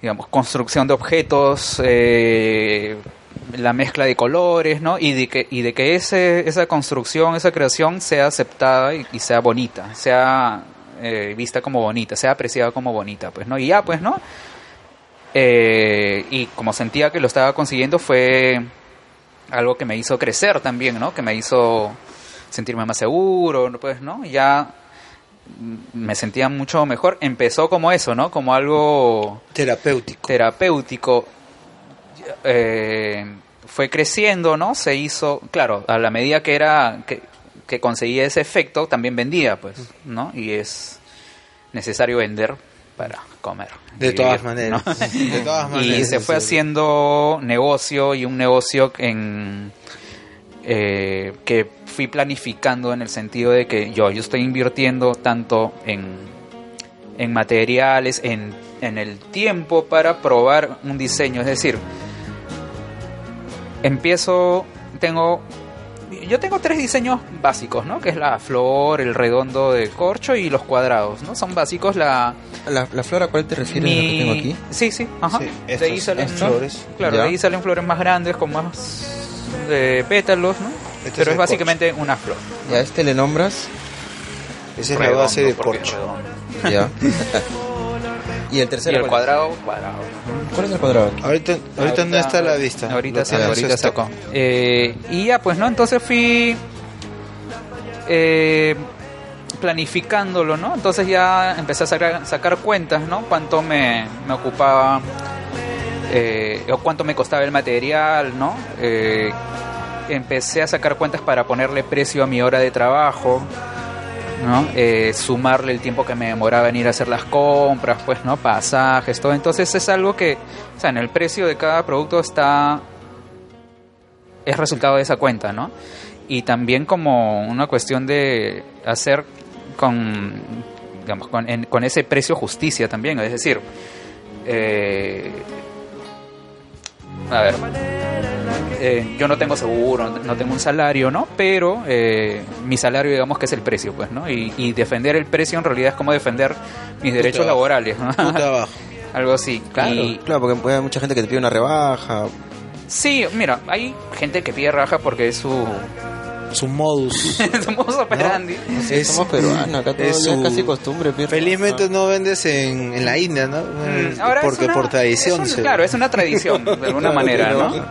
digamos, construcción de objetos, eh, la mezcla de colores, ¿no? Y de que, y de que ese, esa construcción, esa creación sea aceptada y, y sea bonita, sea eh, vista como bonita, sea apreciada como bonita, pues, ¿no? Y ya, pues, ¿no? Eh, y como sentía que lo estaba consiguiendo fue algo que me hizo crecer también, ¿no? Que me hizo sentirme más seguro, pues, ¿no? Ya me sentía mucho mejor. Empezó como eso, ¿no? Como algo Terapéutico. terapéutico eh, fue creciendo, ¿no? Se hizo, claro, a la medida que era que, que conseguía ese efecto, también vendía, pues, ¿no? Y es necesario vender para comer. De todas vivir, maneras. ¿no? De todas maneras. y se fue haciendo negocio y un negocio en eh, que fui planificando en el sentido de que yo yo estoy invirtiendo tanto en en materiales en, en el tiempo para probar un diseño es decir empiezo, tengo, yo tengo tres diseños básicos, ¿no? Que es la flor, el redondo de corcho y los cuadrados, ¿no? Son básicos la... ¿La, la flor a cuál te refieres? mi- ¿La que tengo aquí? Sí, sí, ajá. Sí, de ahí salen flores. Claro, Ya. de ahí salen flores más grandes con más eh, pétalos, ¿no? Este es Pero el es básicamente una flor. ¿Y a este le nombras? Esa es la base de corcho. es. Ya. y el Y tercero. cuadrado, cuadrado. ¿Cuál es el cuadrado? Ahorita, ahorita no está a la vista. Ahorita, sí, su ahorita sacó. Eh, y ya, pues, ¿no? Entonces fui eh, planificándolo, ¿no? Entonces ya empecé a sacar, sacar cuentas, ¿no? Cuánto me, me ocupaba eh, o cuánto me costaba el material, ¿no? Eh, empecé a sacar cuentas para ponerle precio a mi hora de trabajo, ¿no? Eh, sumarle el tiempo que me demoraba en ir a hacer las compras, pues, ¿no? Pasajes, todo. Entonces es algo que, o sea, en el precio de cada producto está, es resultado de esa cuenta, ¿no? Y también como una cuestión de hacer con, digamos, con, en- con ese precio justicia también, es decir, a ver, eh, yo no tengo seguro, no tengo un salario, ¿no? Pero eh, mi salario, digamos que es el precio, pues, ¿no? Y, y defender el precio en realidad es como defender mis derechos trabajo. laborales, ¿no? Tu trabajo. Algo así. Claro, Y- claro, porque puede haber mucha gente que te pide una rebaja. sí, mira, hay gente que pide raja porque es su, Su modus. su modus operandi. Es- Somos peruanos, acá todo es su- casi costumbre. Felizmente rebaja. no vendes en, en la India, ¿no? Mm, ahora Porque es una- por tradición. es un- se- claro, es una tradición, de alguna Claro, manera, ¿no?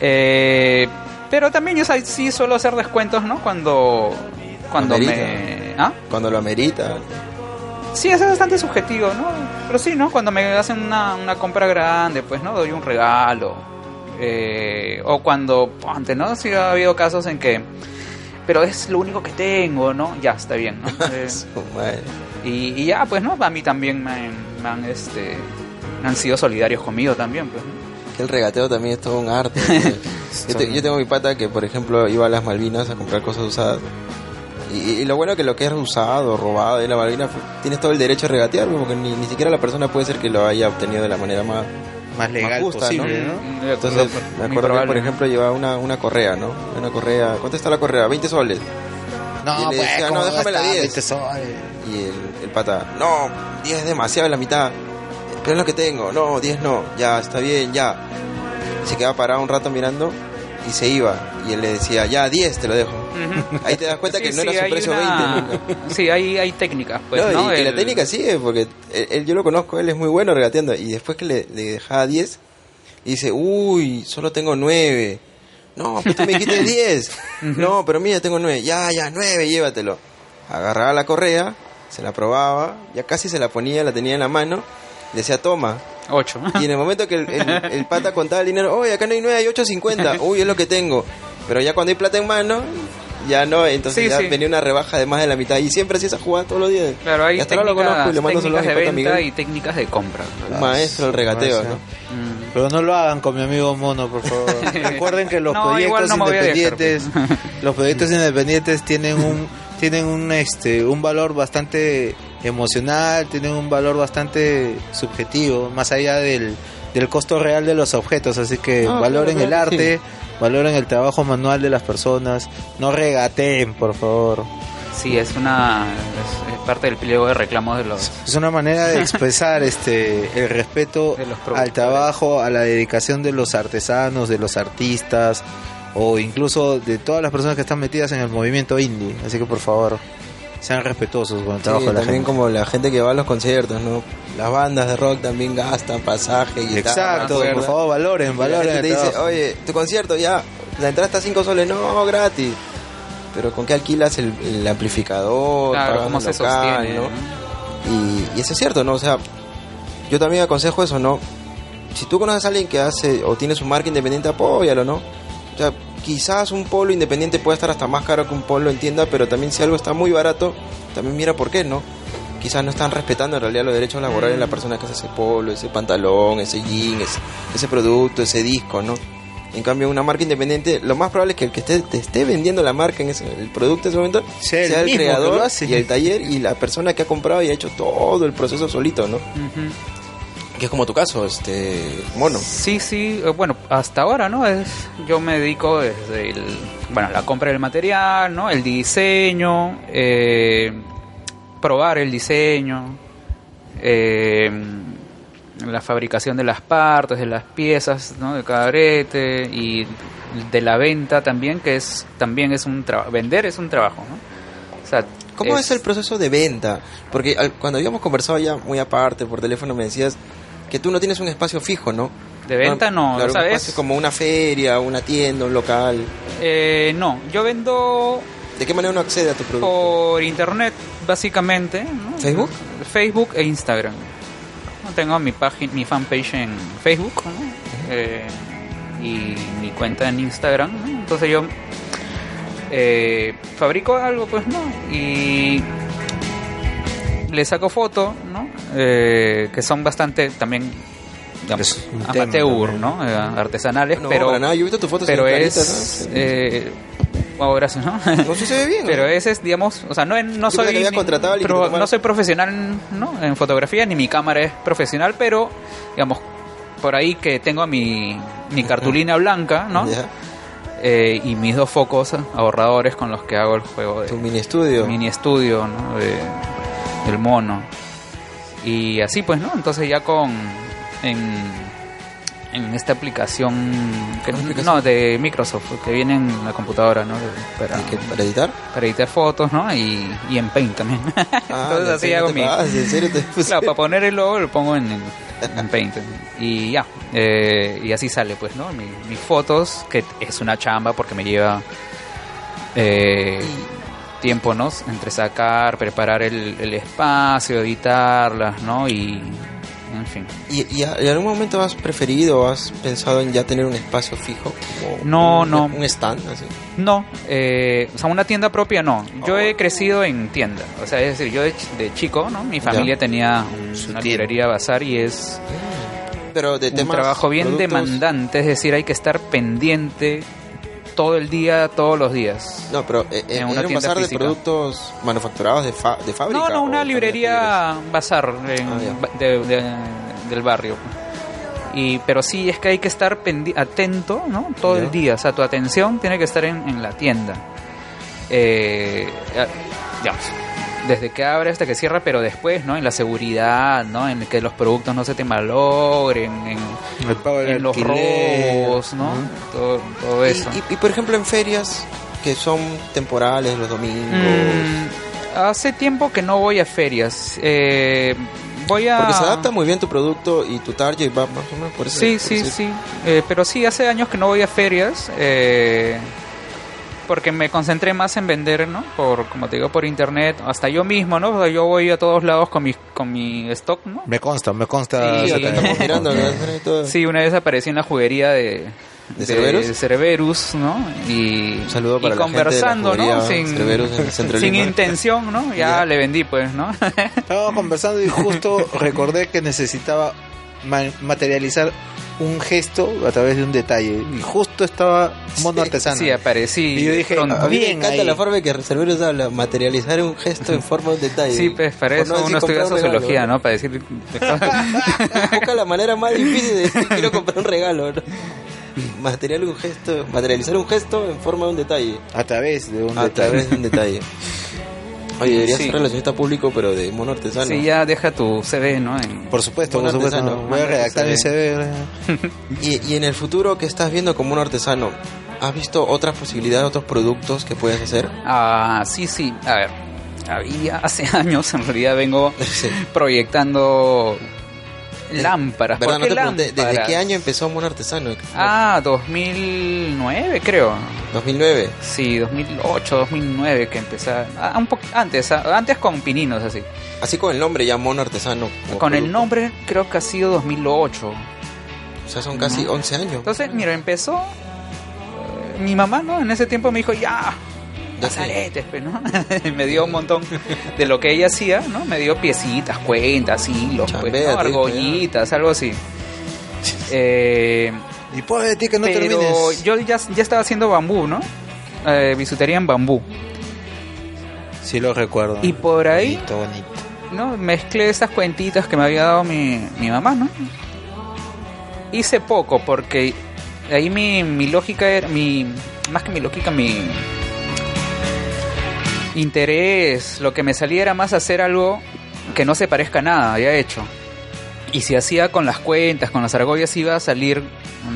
Eh, pero también yo sí suelo hacer descuentos, ¿no? Cuando, cuando Amerita. me... ¿Ah? Cuando lo amerita. Sí, eso es bastante subjetivo, ¿no? Pero sí, ¿no? Cuando me hacen una, una compra grande, pues, ¿no? Doy un regalo. Eh, o cuando, antes, ¿no? Sí ha habido casos en que... Pero es lo único que tengo, ¿no? Ya, está bien, ¿no? Eh, y, y ya, pues, ¿no? A mí también me, han- me han, este, han sido solidarios conmigo también, pues, el regateo también es todo un arte. yo, te- yo tengo mi pata que, por ejemplo, iba a las Malvinas a comprar cosas usadas. Y, y lo bueno que lo que es usado, robado de la Malvina, fue- tienes todo el derecho a regatear, porque ni, ni siquiera la persona puede ser que lo haya obtenido de la manera más... más legal más justa, posible, ¿no? ¿no? Entonces, me acuerdo que, por ejemplo, llevaba una, una correa, ¿no? Una correa... ¿Cuánto está la correa? 20 soles. No, Y le pues, decía, ¿cómo no, déjame la estar? 10. Vete soles. Y el, el pata, no, 10 es demasiado, la mitad. Pero es lo que tengo, no, 10 no, ya, está bien, ya. Se quedaba parado un rato mirando y se iba. Y él le decía, ya, 10 te lo dejo. Ahí te das cuenta que no sí, era su precio una- 20 nunca. Sí, hay, hay técnicas, pues, No, ¿no? y, y la técnica sigue, porque él, él- yo lo conozco, él es muy bueno regateando. Y después que le, le dejaba 10, y dice, uy, solo tengo 9. No, pues tú me dijiste 10. no, pero mira, tengo 9. Ya, ya, 9, llévatelo. Agarraba la correa, se la probaba, ya casi se la ponía, la tenía en la mano, le decía, toma. Ocho. Y en el momento que el, el- el pata contaba el dinero, oye, acá no hay 9, hay 8.50. Uy, es lo que tengo. Pero ya cuando hay plata en mano, ya no, entonces Sí, ya sí. venía una rebaja de más de la mitad. Y siempre hacía esa jugada todos los días. Claro, hay Y hasta ahora lo técnicas, conozco y le mando saludos técnicas a de mi venta pata y Miguel. técnicas de compra. Un maestro del regateo, Sí. ¿no? Mm. Pero no lo hagan con mi amigo Mono, por favor. Recuerden que los No, proyectos no dejar, independientes, los proyectos independientes tienen un tienen un este un valor bastante emocional, tienen un valor bastante subjetivo, más allá del, del costo real de los objetos, así que Ah, valoren claro, el arte, valoren el trabajo manual de las personas, no regateen, por favor. Sí, es una es, es parte del pliego de reclamos de los Es una manera de expresar este el respeto al trabajo, a la dedicación de los artesanos, de los artistas o incluso de todas las personas que están metidas en el movimiento indie. Así que por favor, sean respetuosos con el Sí, trabajo de la también gente. como la gente que va a los conciertos, ¿no? Las bandas de rock también gastan pasaje y Exacto, por favor, valoren, La valoren gente el te dice, oye, tu concierto ya, la entrada está a 5 soles, no, gratis. Pero ¿con qué alquilas el, el amplificador? claro, cómo se local, sostiene. ¿no? ¿no? Y, y eso es cierto, ¿no? O sea, yo también aconsejo eso, ¿no? Si tú conoces a alguien que hace o tiene su marca independiente, apóyalo, ¿no? O sea, quizás un polo independiente puede estar hasta más caro que un polo en tienda, pero también si algo está muy barato, también mira por qué, ¿no? Quizás no están respetando en realidad los derechos laborales de la persona que hace ese polo, ese pantalón, ese jean, ese, ese producto, ese disco, ¿no? En cambio, una marca independiente, lo más probable es que el que esté, te esté vendiendo la marca en ese, el producto en ese momento Sea el sea creador y el taller y la persona que ha comprado y ha hecho todo el proceso solito, ¿no? Que es como tu caso, este, mono. Sí, sí, eh, bueno, hasta ahora, ¿no? Es, yo me dedico desde el, bueno, la compra del material, ¿no? El diseño, eh, probar el diseño, eh, la fabricación de las partes, de las piezas, ¿no? De cada arete y de la venta también, que es también es un trabajo, vender es un trabajo, ¿no? O sea, ¿Cómo es, el proceso de venta? Porque al- cuando habíamos conversado ya muy aparte por teléfono me decías que tú no tienes un espacio fijo, ¿no? De venta no, claro, un ¿sabes? espacio como una feria, una tienda, un local. Eh, no, yo vendo ¿De qué manera uno accede a tu producto? por internet, básicamente. ¿no? ¿Facebook? Facebook e Instagram. No, Tengo mi página, mi fanpage en Facebook ¿no? Eh, y mi cuenta en Instagram. ¿no? Entonces yo eh, fabrico algo, pues no, y le saco fotos, ¿no? Eh, que son bastante también digamos, amateur. ¿no? Eh, artesanales, No, pero para nada, yo he visto tus fotos pero es claritas, ¿no? oh, gracias, ¿no? No sé si se ve bien. Pero ese es, digamos, o sea, no, no soy ni- pro- no soy profesional, ¿no? En fotografía ni mi cámara es profesional, pero digamos por ahí que tengo mi, mi cartulina blanca, ¿no? Eh, y mis dos focos ahorradores con los que hago el juego de Tu mini estudio. mini estudio, ¿no? De- del mono. Y así pues, ¿no? Entonces ya con en en esta aplicación, que, no de Microsoft que viene en la computadora no para, ¿Y qué, ¿Para editar? para editar fotos no y, y en Paint también Ah, entonces ¿en así hago mi pagas? ¿En serio te puse? claro para poner el logo lo pongo en, en, en Paint y ya eh, y así sale pues no Mi- mis fotos que es una chamba porque me lleva eh, tiempo no entre sacar preparar el, el espacio editarlas no y en fin ¿Y, y, a- en algún momento has preferido o has pensado en ya tener un espacio fijo? Como No, un, no. Un stand, así. No, eh, o sea, una tienda propia no. Yo he crecido en tienda. O sea, es decir, yo de, ch- de chico, ¿no? Mi familia tenía un- Su una tienda. librería bazar y es Pero de un temas. trabajo bien productos- demandante. Es decir, hay que estar pendiente todo el día, todos los días. No, pero eh, eh, En una era un bazar de productos manufacturados de, fa- de fábrica. No, no, ¿o una librería bazar en- Ah, ya. de- de- del barrio. Y, pero sí es que hay que estar atento, ¿no? Todo Ya. el día. O sea, tu atención tiene que estar en, en la tienda. Eh, digamos, desde que abre hasta que cierra, pero después, ¿no? En la seguridad, ¿no? En que los productos no se te malogren, en, El pago del en los robos, ¿no? Todo, todo eso. Y, y, por ejemplo en ferias que son temporales, los domingos. Mm, hace tiempo que no voy a ferias. Eh, voy a... Porque se adapta muy bien tu producto y tu target va más o menos por eso. Sí, sí, sí. Eh, pero sí, hace años que no voy a ferias. eh, porque me concentré más en vender, ¿no? Por, como te digo, por internet. Hasta yo mismo, ¿no? O sea, yo voy a todos lados con mi, con mi stock, ¿no? Me consta, me consta. Sí, mirando. Sí, una vez aparecí en la juguería de... ¿De Cerberus? Cerberus, ¿no? Y, Un saludo para y la gente de la conversando, ¿no? Sin, Cerberus en el centro de sin Lima. intención, ¿no? Ya, Ya. le vendí, pues, ¿no? Estábamos conversando y justo recordé que necesitaba ma- materializar un gesto a través de un detalle. Y justo estaba mono artesano. sí, aparecí. Y yo dije, pronto. A mí me encanta ahí. la forma en que Cerberus habla, materializar un gesto en forma de un detalle. Sí, pues para eso decir uno estudia regalo, sociología, ¿no? Para decir... Busca la manera más difícil de decir quiero comprar un regalo. ¿no? Material un gesto, materializar un gesto en forma de un detalle. A través de un A detalle. través de un detalle. Oye, deberías Sí. ser relacionista público, pero de mono artesano. Sí, ya deja tu CV, ¿no? En- Por supuesto, Un por supuesto. artesano. Voy a redactar mi CV. Y, y en el futuro que estás viendo como un artesano, ¿has visto otras posibilidades, otros productos que puedes hacer? Ah, sí, sí. A ver, había hace años, en realidad vengo Sí. proyectando lámparas. ¿Verdad? ¿Por No te pregunté, ¿desde lámparas? qué año empezó Mono Artesano? Ah, 2009 creo. 2009. Sí, 2008, 2009 que empecé. Ah, un poco antes, ah, antes con pininos así. Así con el nombre ya Mono Artesano. Con el nombre creo que ha sido 2008. O sea, son casi Ujú. 11 años. Entonces, mira, empezó. eh, Mi mamá, ¿no? En ese tiempo me dijo, ya, Aretes, pues, ¿no? me dio un montón de lo que ella hacía, ¿no? Me dio piecitas, cuentas, hilos, pues, argollitas, algo así. Eh, Y pobre de ti que no pero termines. yo ya, ya estaba haciendo bambú, ¿no? Eh, bisutería en bambú. Sí lo recuerdo. Y por ahí, Bonito, bonito. ¿no? Mezclé estas cuentitas que me había dado mi, mi mamá, ¿no? Hice poco porque ahí mi, mi lógica era, mi, más que mi lógica, mi interés, lo que me salía era más hacer algo que no se parezca a nada, había hecho. Y si hacía con las cuentas, con las argollas, iba a salir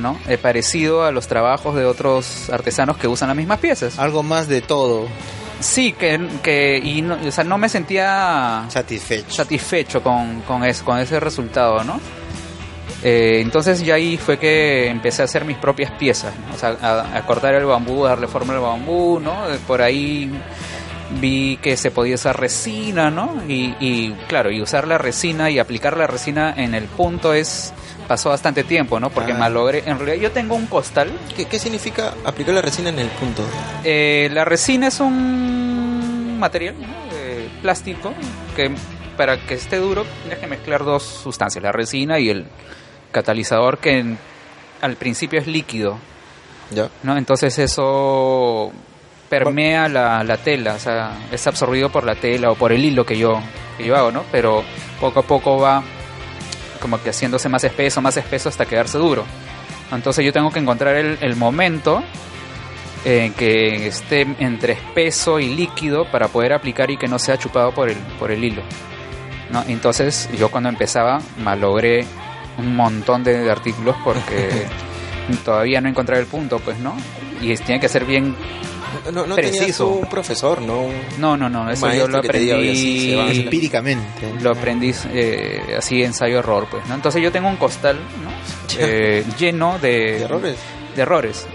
¿no? Eh, parecido a los trabajos de otros artesanos que usan las mismas piezas. Algo más de todo. Sí, que, que y no, o sea, no me sentía Satisfecho. satisfecho con, con, con ese resultado, ¿no? Eh, entonces ya ahí fue que empecé a hacer mis propias piezas, ¿no? o sea, a, a cortar el bambú, a darle forma al bambú, ¿no? Eh, Por ahí vi que se podía usar resina, ¿no? Y, y claro, y usar la resina y aplicar la resina en el punto es pasó bastante tiempo, ¿no? Porque Ah. malogré, en realidad yo tengo un costal ¿Qué, qué significa aplicar la resina en el punto? eh, la resina es un material ¿no? Eh, plástico que para que esté duro tienes que mezclar dos sustancias, la resina y el catalizador que en- al principio es líquido, Ya. ¿no? Entonces eso permea la, la tela, o sea, es absorbido por la tela o por el hilo que yo, que yo hago, ¿no? Pero poco a poco va como que haciéndose más espeso, más espeso hasta quedarse duro. Entonces yo tengo que encontrar el, el momento en que esté entre espeso y líquido para poder aplicar y que no sea chupado por el, por el hilo. ¿no? Entonces yo cuando empezaba malogré un montón de, de artículos porque todavía no encontré el punto, pues, ¿no? Y tiene que ser bien... No, no tenías Preciso. un profesor, ¿no? Un- No, no, no, eso yo lo te diga, "Oye, así aprendí... hacer". Empíricamente. Lo aprendí eh, así ensayo-error, pues, ¿no? Entonces yo tengo un costal, ¿no? Eh, lleno de... ¿De errores? De errores.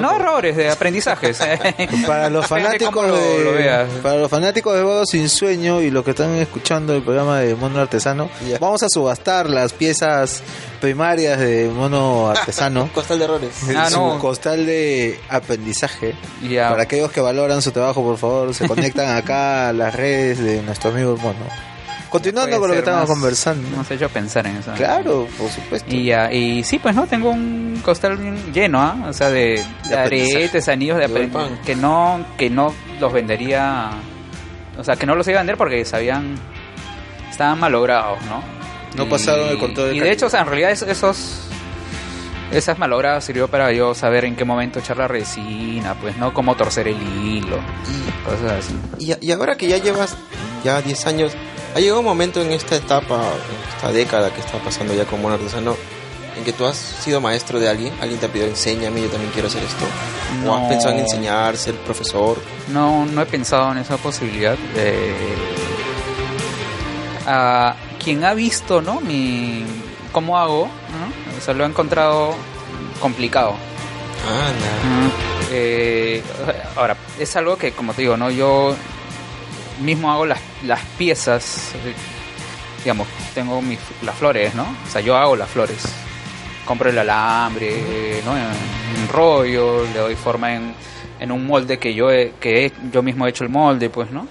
No errores, de aprendizajes. Para los fanáticos de, lo para los fanáticos de Vago Sin Sueño y los que están escuchando el programa de Mono Artesano, vamos a subastar las piezas primarias de Mono Artesano. Costal de errores. Ah, su no. costal de aprendizaje. Para aquellos que valoran su trabajo, por favor, se conectan acá a las redes de nuestro amigo Mono. Continuando con lo que estábamos más- conversando. Nos ha hecho pensar en eso. Claro, por supuesto. Y ya, y sí, pues no, tengo un costal lleno, ¿ah? O sea, de, de aretes, anillos de De. Que no, que no los vendería. O sea, que no los iba a vender porque sabían. Estaban malogrados, ¿no? No pasaron el control de Y de hecho, o sea, en realidad es- esos. Esas malogradas sirvió para yo saber en qué momento echar la resina, pues, ¿no? Cómo torcer el hilo, cosas así. Y, y ahora que ya llevas ya 10 años, ¿ha llegado un momento en esta etapa, en esta década que está pasando ya como un artesano, en que tú has sido maestro de alguien? ¿Alguien te ha pedido, enséñame, yo también quiero hacer esto? ¿O No. has pensado en enseñar, ser profesor? No, no he pensado en esa posibilidad. Eh, a quien ha visto, ¿no? Mi cómo hago, ¿no? O sea, lo ha encontrado complicado. Anda. Eh, ahora, es algo que, como te digo, ¿no? Yo mismo hago las, las piezas, digamos, tengo mis, las flores, ¿no? O sea, yo hago las flores. Compro el alambre, ¿no? En, en rollo, le doy forma en, en un molde que yo he, que he- yo mismo he hecho el molde, pues, ¿no?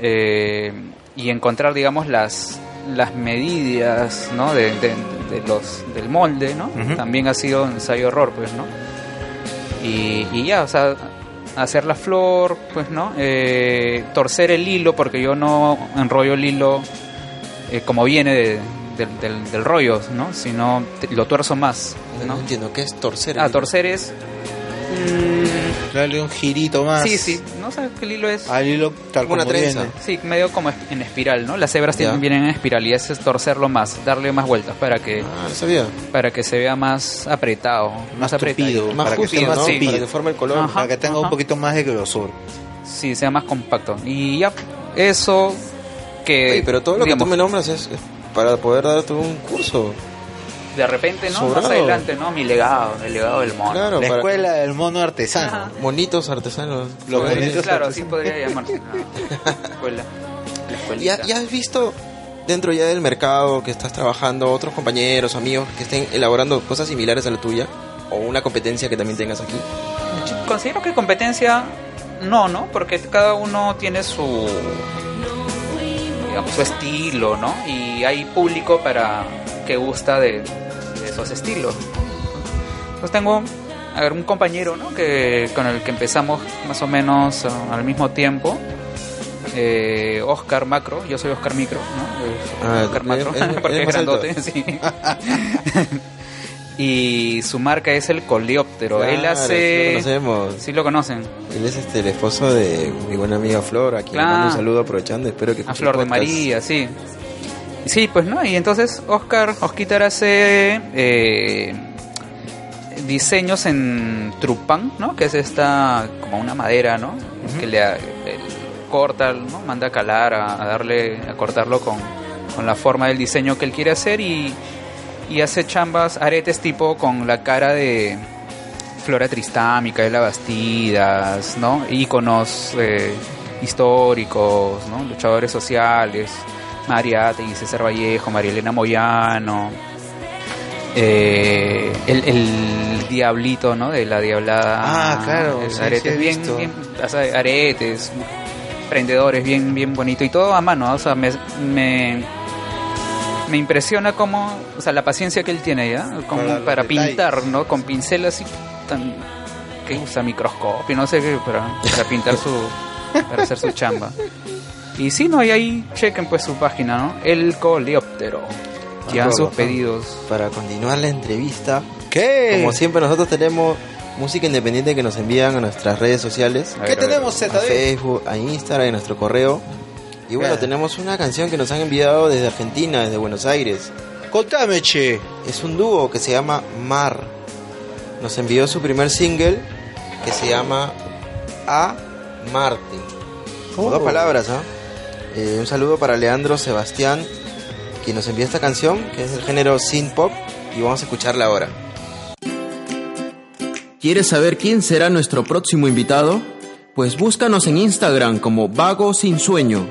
Eh, y encontrar, digamos, las, las medidas, ¿no? De, de- de los, del molde, ¿no? También ha sido ensayo error, pues, ¿no? Y, y ya, o sea, hacer la flor, pues, ¿no? Eh, torcer el hilo, porque yo no enrollo el hilo eh, como viene de- del, del- del rollo, ¿no? Sino lo tuerzo más, No, no ¿no? entiendo, ¿qué es torcer? el Ah, hilo? torcer es... Darle un girito más. Sí, sí, no sé qué el hilo es... Al hilo tal Como una como trenza. viene. Sí, medio como en espiral, ¿no? Las hebras tienen, Ya. vienen en espiral y ese es torcerlo más, darle más vueltas para que Ah, no sabía. para que se vea más apretado, más, Más apretado. Más Para que más ¿no? tupido. Para que forme el color. Ajá. Para que tenga un poquito más de grosor. Sí, sea más compacto. Y ya, eso que... Oye, pero todo lo digamos, que tú me nombras es es para poder darte un curso. De repente, ¿no? Más Sobrado. adelante, ¿no? Mi legado, el legado del mono. Claro, La para escuela del mono artesano. Ajá. monitos artesanos. Los bonitos claro, artesanos. así podría llamarse. la escuela. La ¿Ya, ya has visto dentro ya del mercado que estás trabajando otros compañeros, amigos que estén elaborando cosas similares a la tuya? ¿O una competencia que también tengas aquí? Considero que competencia no, ¿no? Porque cada uno tiene su digamos, su estilo, ¿no? Y hay público para que gusta de esos estilos. Pues tengo a ver, un compañero, ¿no? Que con el que empezamos más o menos ah, al mismo tiempo. eh, Oscar Macro, yo soy Oscar Micro, ¿no? Eh, Ah, Oscar Macro, es- es- porque es grandote, sí. y su marca es el Coleóptero. Él hace... sí lo conocemos. Sí lo conocen. Él es este, el esposo de mi buena amiga Flor, a quien Claro. mando un saludo aprovechando. Espero que A Flor de. María, sí. Sí, pues no, y entonces Oscar, Osquitar hace eh, diseños en Trupan, ¿no? Que es esta, como una madera, ¿no? Que le el- corta, ¿no? Manda a calar, a, a darle, a cortarlo con, con la forma del diseño que él quiere hacer y, y hace chambas, aretes tipo con la cara de Flora Tristán, Micaela Bastidas, ¿no? Íconos eh, históricos, ¿no? Luchadores sociales, Mariátegui, César Vallejo, María Elena Moyano, eh, el, el diablito, ¿no? De la diablada. Ah, claro, sí, aretes sí bien, bien, o sea, aretes, prendedores, bien, bien bonito y todo a mano, o sea, me, me, me impresiona cómo, o sea, la paciencia que él tiene ya, como Para detalles. pintar, ¿no? Con pincel así tan que usa microscopio, no sé qué, para, para pintar su, para hacer su chamba. Y sí, no, y ahí chequen pues su página, ¿no? El Coleóptero. Llevan sus pedidos. Para continuar la entrevista, ¿Qué? como siempre nosotros tenemos música independiente que nos envían a nuestras redes sociales, A ¿Qué ver, a tenemos, a ZD? Facebook, a Instagram, a nuestro correo. Y bueno, tenemos una canción que nos han enviado desde Argentina, desde Buenos Aires. Contame, che. Es un dúo que se llama Mar. Nos envió su primer single que se llama A Marte. Como Oh. dos palabras, ¿ah? Eh, un saludo para Leandro Sebastián, quien nos envió esta canción, que es del género synth pop, y vamos a escucharla ahora. ¿Quieres saber quién será nuestro próximo invitado? Pues búscanos en Instagram como Vago Sin Sueño.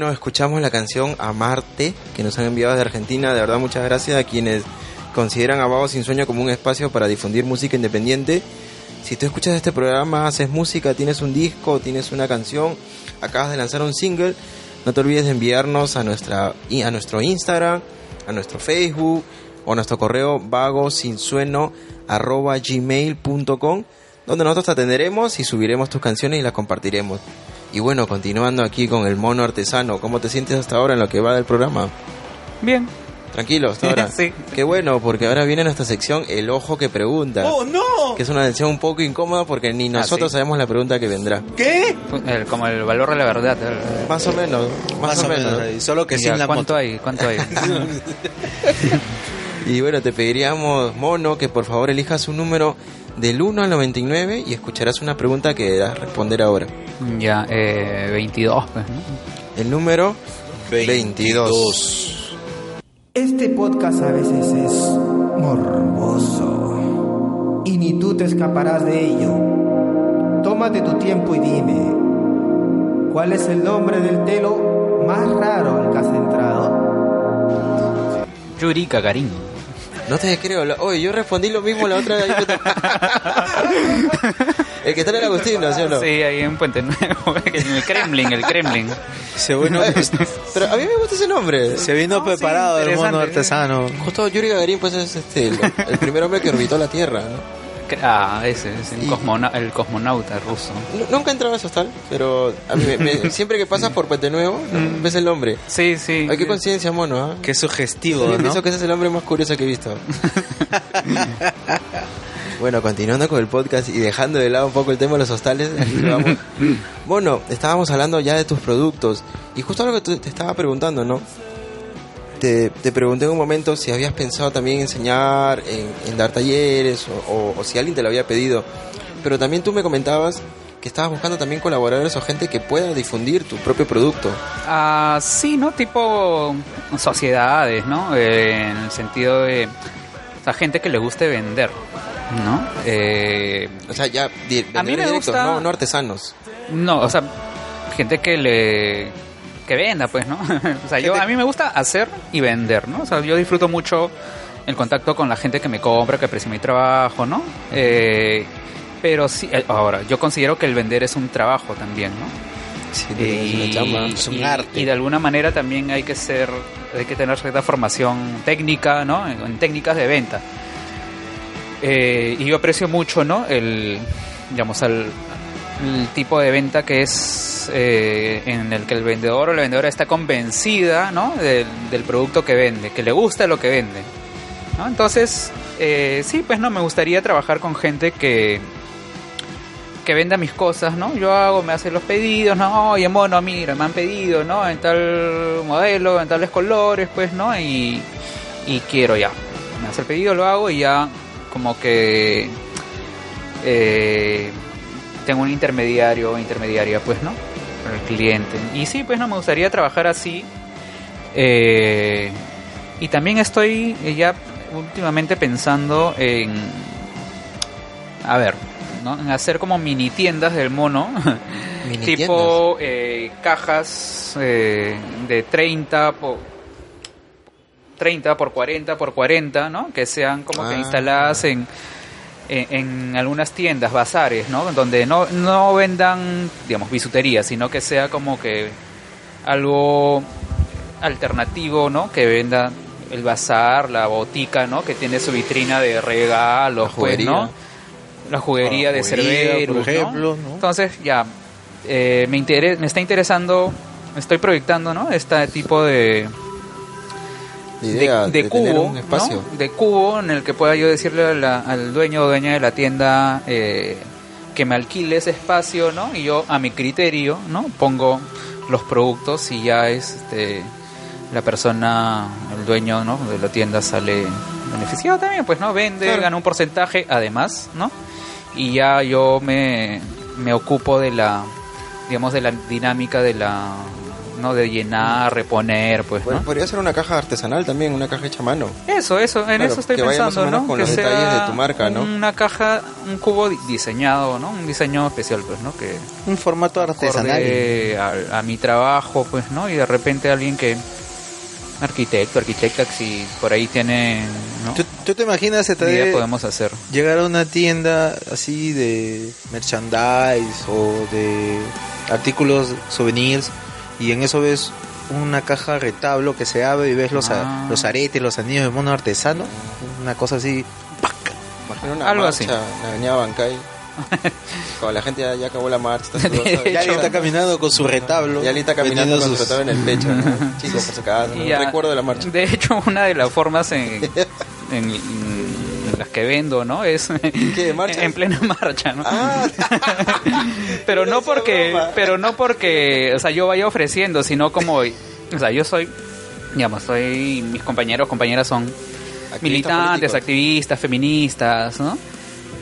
Bueno, escuchamos la canción Amarte, que nos han enviado de Argentina. De verdad, muchas gracias a quienes consideran a Vago Sin Sueño como un espacio para difundir música independiente. Si tú escuchas este programa, haces música, tienes un disco, tienes una canción, acabas de lanzar un single, no te olvides de enviarnos a, nuestra, a nuestro Instagram, a nuestro Facebook o a nuestro correo vagosinsueno arroba gmail.com donde nosotros te atenderemos y subiremos tus canciones y las compartiremos. Y bueno, continuando aquí con el mono artesano, ¿cómo te sientes hasta ahora en lo que va del programa? Bien. Tranquilo, hasta ahora. Sí. Qué bueno, porque ahora viene nuestra sección El Ojo que Pregunta. ¡Oh, no! Que es una sección un poco incómoda porque ni nosotros sí? sabemos la pregunta que vendrá. ¿Qué? El- como el valor de la verdad. el- Más o menos, más, o menos. ahí, Solo que sin la ¿Cuánto moto. hay? ¿Cuánto hay? Y bueno, te pediríamos, mono, que por favor elijas un número del 1 al 99 y escucharás una pregunta que deberás responder ahora. ya, eh, 22, pues, ¿no? El número 22. Este podcast a veces es morboso y ni tú te escaparás de ello. Tómate tu tiempo y dime, ¿cuál es el nombre del telo más raro al que has entrado? Yuri Gagarin. No te creo. la- Oye, yo respondí lo mismo la otra vez. el que está en el Agustín, ¿no? ¿Sí o no? Sí, ahí en Puente Nuevo, en el Kremlin, el Kremlin. Se vino, Pero a mí me gusta ese nombre. se vino No, sí, preparado el mono artesano. Justo Yuri Gagarin, pues es este, el, el primer hombre que orbitó la Tierra, ¿no? Ah, ese, es el, Y- cosmona- el cosmonauta ruso. Nu- Nunca he entrado a esos tal, pero a mí me- me- siempre que pasas por Puente Nuevo, ¿no? ves el nombre. Sí, sí. Ay, qué sí. coincidencia, mono, ¿ah? Qué sugestivo, ¿no? pienso que ese es el hombre más curioso que he visto. bueno, continuando con el podcast y dejando de lado un poco el tema de los hostales, vamos. Bueno, estábamos hablando ya de tus productos y justo lo que tú- te estaba preguntando, ¿no? Te, te pregunté en un momento si habías pensado también enseñar, en, en dar talleres o, o- o si alguien te lo había pedido, pero también tú me comentabas que estabas buscando también colaboradores o gente que pueda difundir tu propio producto. Ah, sí, ¿no? Tipo sociedades, ¿no? Eh, en el sentido de... O sea, gente que le guste vender, ¿no? Eh, O sea, ya A mí me directos, gusta- no, no artesanos. no, o sea, gente que le... Que venda, pues, ¿no? o sea, yo, a mí me gusta hacer y vender, ¿no? O sea, yo disfruto mucho el contacto con la gente que me compra, que aprecia mi trabajo, ¿no? Eh, pero sí, ahora, yo considero que el vender es un trabajo también, ¿no? Sí, chamba. es un y- arte. y de alguna manera también hay que ser, hay que tener cierta formación técnica, ¿no? En, en técnicas de venta. Eh, y yo aprecio mucho, ¿no? El, digamos, el, el tipo de venta que es eh, en el que el vendedor o la vendedora está convencida, ¿no? Del, producto que vende, que le gusta lo que vende. Entonces, eh, sí, pues no, me gustaría trabajar con gente que que venda mis cosas, ¿no? Yo hago, me hacen los pedidos, ¿no? Oye, mono, mira, me han pedido, ¿no? En tal modelo, en tales colores, pues, ¿no? Y, y quiero ya. Me hace el pedido, lo hago y ya como que eh, tengo un intermediario o intermediaria, pues, ¿no? Para el cliente. Y sí, pues, no, me gustaría trabajar así. Eh, y también estoy eh, ya últimamente pensando en... A ver, ¿no? En hacer como mini tiendas del mono. Mini tipo eh, cajas eh, de 30 por 30 por 40 por 40, ¿no? Que sean como que Ah. instaladas en, en, en algunas tiendas, bazares, ¿no? Donde no, no vendan, digamos, bisutería, sino que sea como que algo alternativo, ¿no? Que venda el bazar, la botica, ¿no? Que tiene su vitrina de regalos, La pues, juguería. ¿no? La juguería La de Cerberus, por ejemplo, ¿no? ¿no? Entonces, ya, eh, me, me está interesando, estoy proyectando, ¿no? Este tipo de, idea de, cubo, un espacio. ¿no? de cubo en el que pueda yo decirle a la- al dueño o dueña de la tienda eh, que me alquile ese espacio, ¿no? Y yo a mi criterio, ¿no? Pongo los productos y ya este la persona, el dueño, ¿no? De la tienda sale beneficiado también, pues, ¿no? Vende, Claro. gana un porcentaje, además, ¿no? Y ya yo me, me ocupo de la, digamos, de la dinámica de la ¿no? De llenar, reponer, pues. Podría ser una caja artesanal también, una caja hecha a mano. Eso, eso, en Claro, eso estoy que vaya más o pensando, menos ¿no? con que los detalles de tu marca, ¿no? Una caja, un cubo di- diseñado, ¿no? Un diseño especial, pues, ¿no? Que Un formato artesanal. a, a mi trabajo, pues, ¿no? Y de repente alguien que arquitecto, arquitecta, si por ahí tiene, ¿no? ¿Tú, tú te imaginas Idea Etae, podemos hacer. llegar a una tienda así de merchandise o de artículos, souvenirs, y en eso ves una caja retablo que se abre y ves los, a- Ah. los aretes, los anillos de mono artesano? Una cosa así. Imagina una Algo marcha así. la avenida Bancay. Cuando la gente ya, ya acabó la marcha, está sudorosa, Y alguien ya está caminando con su retablo. Y alguien está caminando con su retablo en el pecho. ¿no? Chicos, por su casa. ¿no? Ya- Recuerdo de la marcha. De hecho, una de las formas en, en- en las que vendo, ¿no? Es en plena marcha, ¿no? Ah, pero no porque, pero no porque, o sea, yo vaya ofreciendo, sino como, o sea, yo soy, digamos, soy, mis compañeros, compañeras son Activistas militantes, políticos. activistas, feministas, ¿no?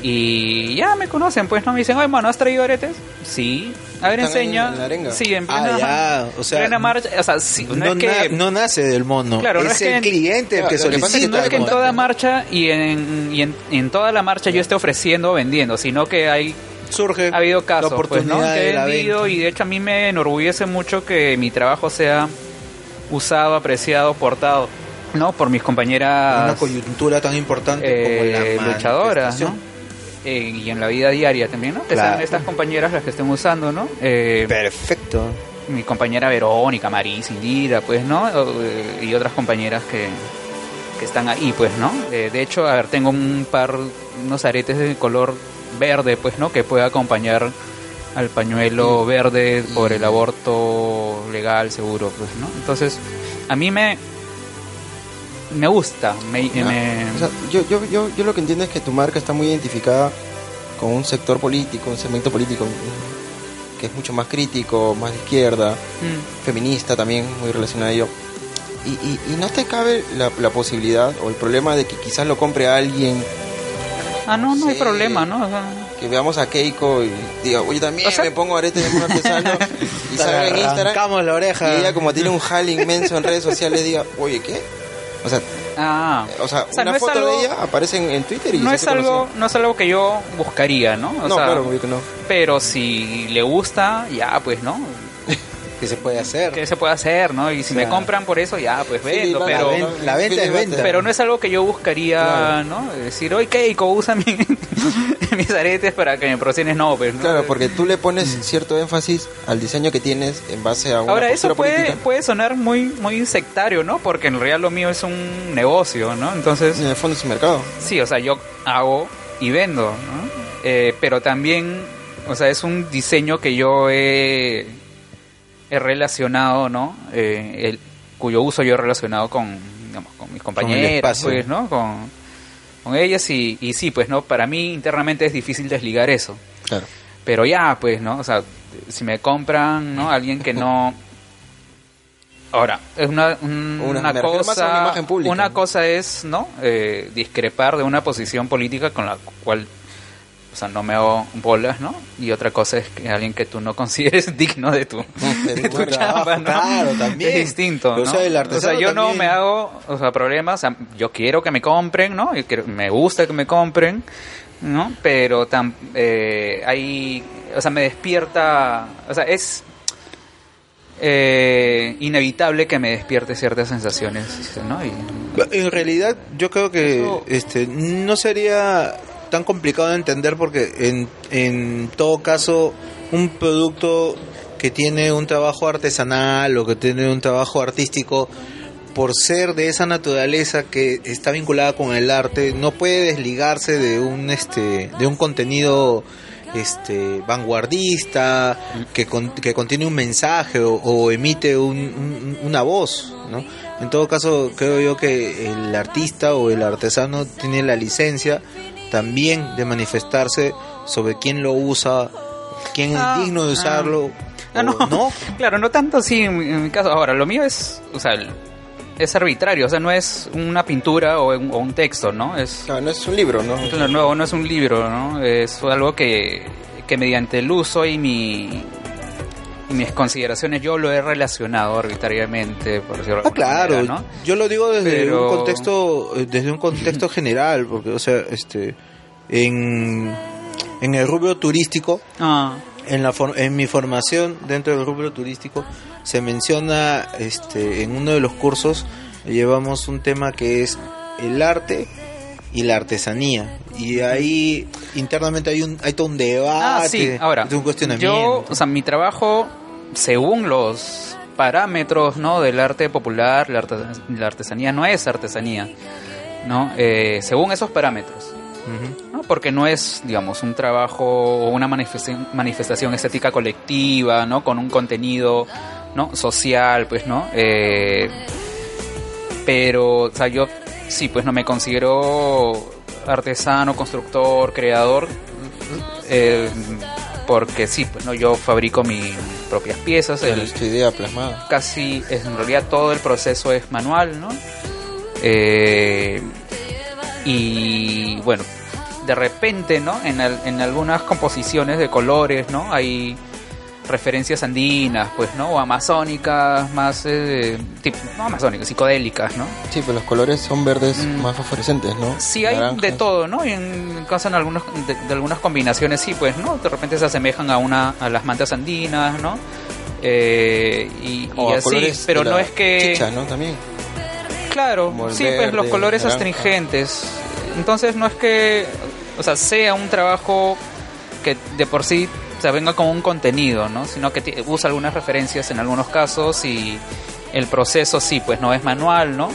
Y ya me conocen, pues, ¿no? Me dicen, oye, mano, ¿has traído aretes? Sí. A ver, en- enseña. en. Sí, en Ah, plena, ya, o sea, plena marcha. O sea, sí, no, No, es que... na- no nace del mono. Claro, no es es que el en- cliente el que lo que solicita. no es que en el toda marcha y en, y en, y en toda la marcha yo esté ofreciendo o vendiendo, sino que hay surge ha habido casos la pues, oportunidad ¿no? que de he la vendido y de hecho a mí me enorgullece mucho que mi trabajo sea usado, apreciado, portado, ¿no? Por mis compañeras una coyuntura tan importante eh, como la luchadoras, ¿no? Eh, y en la vida diaria también, ¿no? Que Claro. sean estas compañeras las que estén usando, ¿no? Eh, Perfecto. mi compañera Verónica, Maris, Indira, pues, ¿no? Eh, y otras compañeras que, que están ahí, pues, ¿no? Eh, de hecho, a ver, tengo un par, unos aretes de color verde, pues, ¿no? Que puede acompañar al pañuelo verde por el aborto legal, seguro, pues, ¿no? Entonces, a mí me me gusta, me, me- o sea, yo, yo, yo, yo lo que entiendo es que tu marca está muy identificada con un sector político, un segmento político que es mucho más crítico, más de izquierda, Mm. feminista también, muy relacionado a ello. Y, y, y no te cabe la, la posibilidad o el problema de que quizás lo compre alguien, Ah, no, no hay problema, ¿no? O sea, que veamos a Keiko y diga, oye, también O sea- me pongo aretes de artesano y salga en Instagram. La oreja. Y ella como tiene un jale inmenso en redes sociales diga, oye, ¿qué? O sea, ah, o sea, O sea, una no foto algo- de ella aparece en, en Twitter y no es algo conocida. no es algo que yo buscaría, ¿no? O No, sea, claro, no. pero si le gusta, ya pues, ¿no? Que se puede hacer. ¿Qué se puede hacer, no? Y si me compran por eso, ya pues vendo, pero la ven- la venta es venta. pero no es algo que yo buscaría, Claro. ¿no? Decir, oye, Keiko, usa mi- mis aretes para que me procenes, no, pues, ¿no? Claro, porque tú le pones cierto énfasis al diseño que tienes en base a una Ahora, eso puede, política. puede sonar muy, muy sectario, ¿no? Porque en realidad lo mío es un negocio, ¿no? Entonces, En el fondo es un mercado. Sí, o sea, yo hago y vendo, ¿no? Eh, pero también, o sea, es un diseño que yo he, he relacionado, ¿no? Eh, el, cuyo uso yo he relacionado con, digamos, con mis compañeras, espacio. pues, ¿no? Con, con ellas y, y sí, pues, ¿no? Para mí internamente es difícil desligar eso. Claro. Pero ya, pues, ¿no? O sea, si me compran, ¿no? Alguien que no... Ahora, es una, un- Una- una una cosa... imagen pública, una ¿no? cosa es, ¿no? Eh, discrepar de una posición política con la cual... O sea, no me hago bolas, ¿no? Y otra cosa es que alguien que tú no consideres digno de tu, De de tu claro, también. Es distinto, O ¿no? sea, el artesano yo no me hago, o sea, problemas. O sea, yo quiero que me compren, ¿no? Yo quiero- me gusta que me compren, ¿no? Pero eh, hay, o sea, me despierta, o sea, es eh, inevitable que me despierte ciertas sensaciones, ¿no? Y, En realidad, yo creo que Eso- este no sería tan complicado de entender porque en, en todo caso un producto que tiene un trabajo artesanal o que tiene un trabajo artístico por ser de esa naturaleza que está vinculada con el arte no puede desligarse de un este de un contenido este vanguardista que, con- que contiene un mensaje o, o emite un- un- una voz ¿no? en todo caso creo yo que el artista o el artesano tiene la licencia también de manifestarse sobre quién lo usa quién Ah, es digno de ah. usarlo Ah, no. no Claro, no tanto así en, mi- en mi caso. Ahora, lo mío es, o sea, el- es arbitrario, o sea, no es una pintura o un, o un texto, ¿no? Es Claro, no es un libro, ¿no? no, no, no es un libro, ¿no? Es algo que, que mediante el uso y mi mis consideraciones yo lo he relacionado arbitrariamente, por decirlo de Ah, claro. manera, ¿no? Yo lo digo desde Pero- un contexto, eh, desde un contexto general, porque, o sea, este, en, en el rubro turístico, Ah, en la for- en mi formación dentro del rubro turístico se menciona, este, en uno de los cursos llevamos un tema que es el arte y la artesanía y ahí internamente hay un hay todo un debate, ah, sí, ahora, un cuestionamiento. yo, o sea, mi trabajo, según los parámetros, ¿no? Del arte popular, la, arte- la artesanía no es artesanía, ¿no? Eh, según esos parámetros. Porque no es, digamos, un trabajo o una manifestación, manifestación estética colectiva, ¿no? Con un contenido, ¿no? Social, pues, ¿no? Eh, pero, o sea, yo sí, pues no me considero artesano, constructor, creador, eh, porque sí, pues no, yo fabrico mis propias piezas, Pero el, es tu idea plasmada. casi, en realidad todo el proceso es manual, ¿no? Eh, y bueno, de repente, ¿no? En, en algunas composiciones de colores, ¿no? Hay referencias andinas, pues, ¿no? O amazónicas, más, eh, tipo, no amazónicas, psicodélicas, ¿no? Sí, pero los colores son verdes Mm. más fosforescentes, ¿no? Sí, hay Naranjas. de todo, ¿no? Y en caso en algunos, de, de algunas combinaciones, sí, pues, ¿no? De repente se asemejan a una a las mantas andinas, ¿no? Eh, y, O y a así, pero no es que... Chicha, ¿no? También. Claro, Como sí, pues los colores naranja. astringentes. Entonces no es que, o sea, sea un trabajo que de por sí se venga con un contenido, ¿no? Sino que usa algunas referencias en algunos casos y el proceso sí, pues no es manual, ¿no?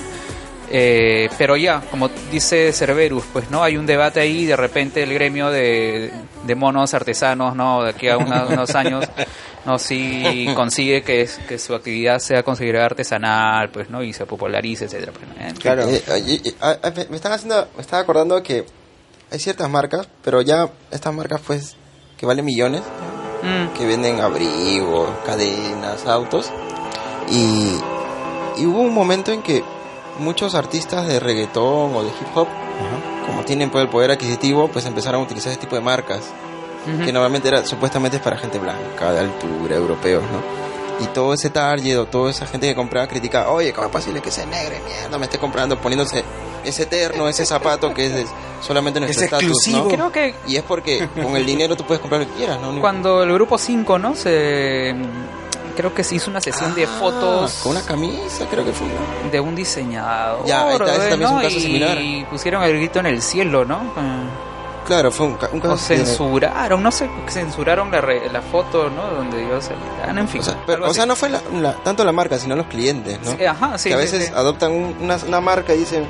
Eh, pero ya, como dice Cerberus, pues no hay un debate ahí, de repente el gremio de, de monos artesanos, ¿no? De aquí a una- unos años, no si consigue que, es- que su actividad sea considerada artesanal, pues, ¿no? Y se popularice, etcétera. pues, ¿no? Eh, Claro. Eh, eh, eh, ah, me- me están haciendo, me estaba acordando que hay ciertas marcas, pero ya estas marcas pues que valen millones, mm, que venden abrigos, cadenas, autos. Y, y hubo un momento en que muchos artistas de reggaetón o de hip hop, como tienen pues, el poder adquisitivo, pues empezaron a utilizar ese tipo de marcas que normalmente era supuestamente es para gente blanca, de altura, europeos, ¿no? Y todo ese target o toda esa gente que compraba criticaba, oye, ¿cómo es posible que ese negro mierda me esté comprando, poniéndose ese terno, ese zapato que es de solamente nuestro Es estatus, exclusivo. ¿no? Creo que Y es porque con el dinero tú puedes comprar lo que quieras, ¿no? cuando el grupo 5, ¿no? Se creo que se hizo una sesión de Ah, fotos Con una camisa, creo que fue. ¿no? de un diseñador, Ya, está, ese también es un caso y similar. pusieron el grito en el cielo, ¿no? Claro, fue un, un O caso de- censuraron, no sé, censuraron la, re- la foto, ¿no? Donde ellos salían, en fin. O sea, pero- o no fue la- la- tanto la marca, sino los clientes, ¿no? Sí, ajá, sí, que a veces sí. adoptan un- una, una marca y dicen,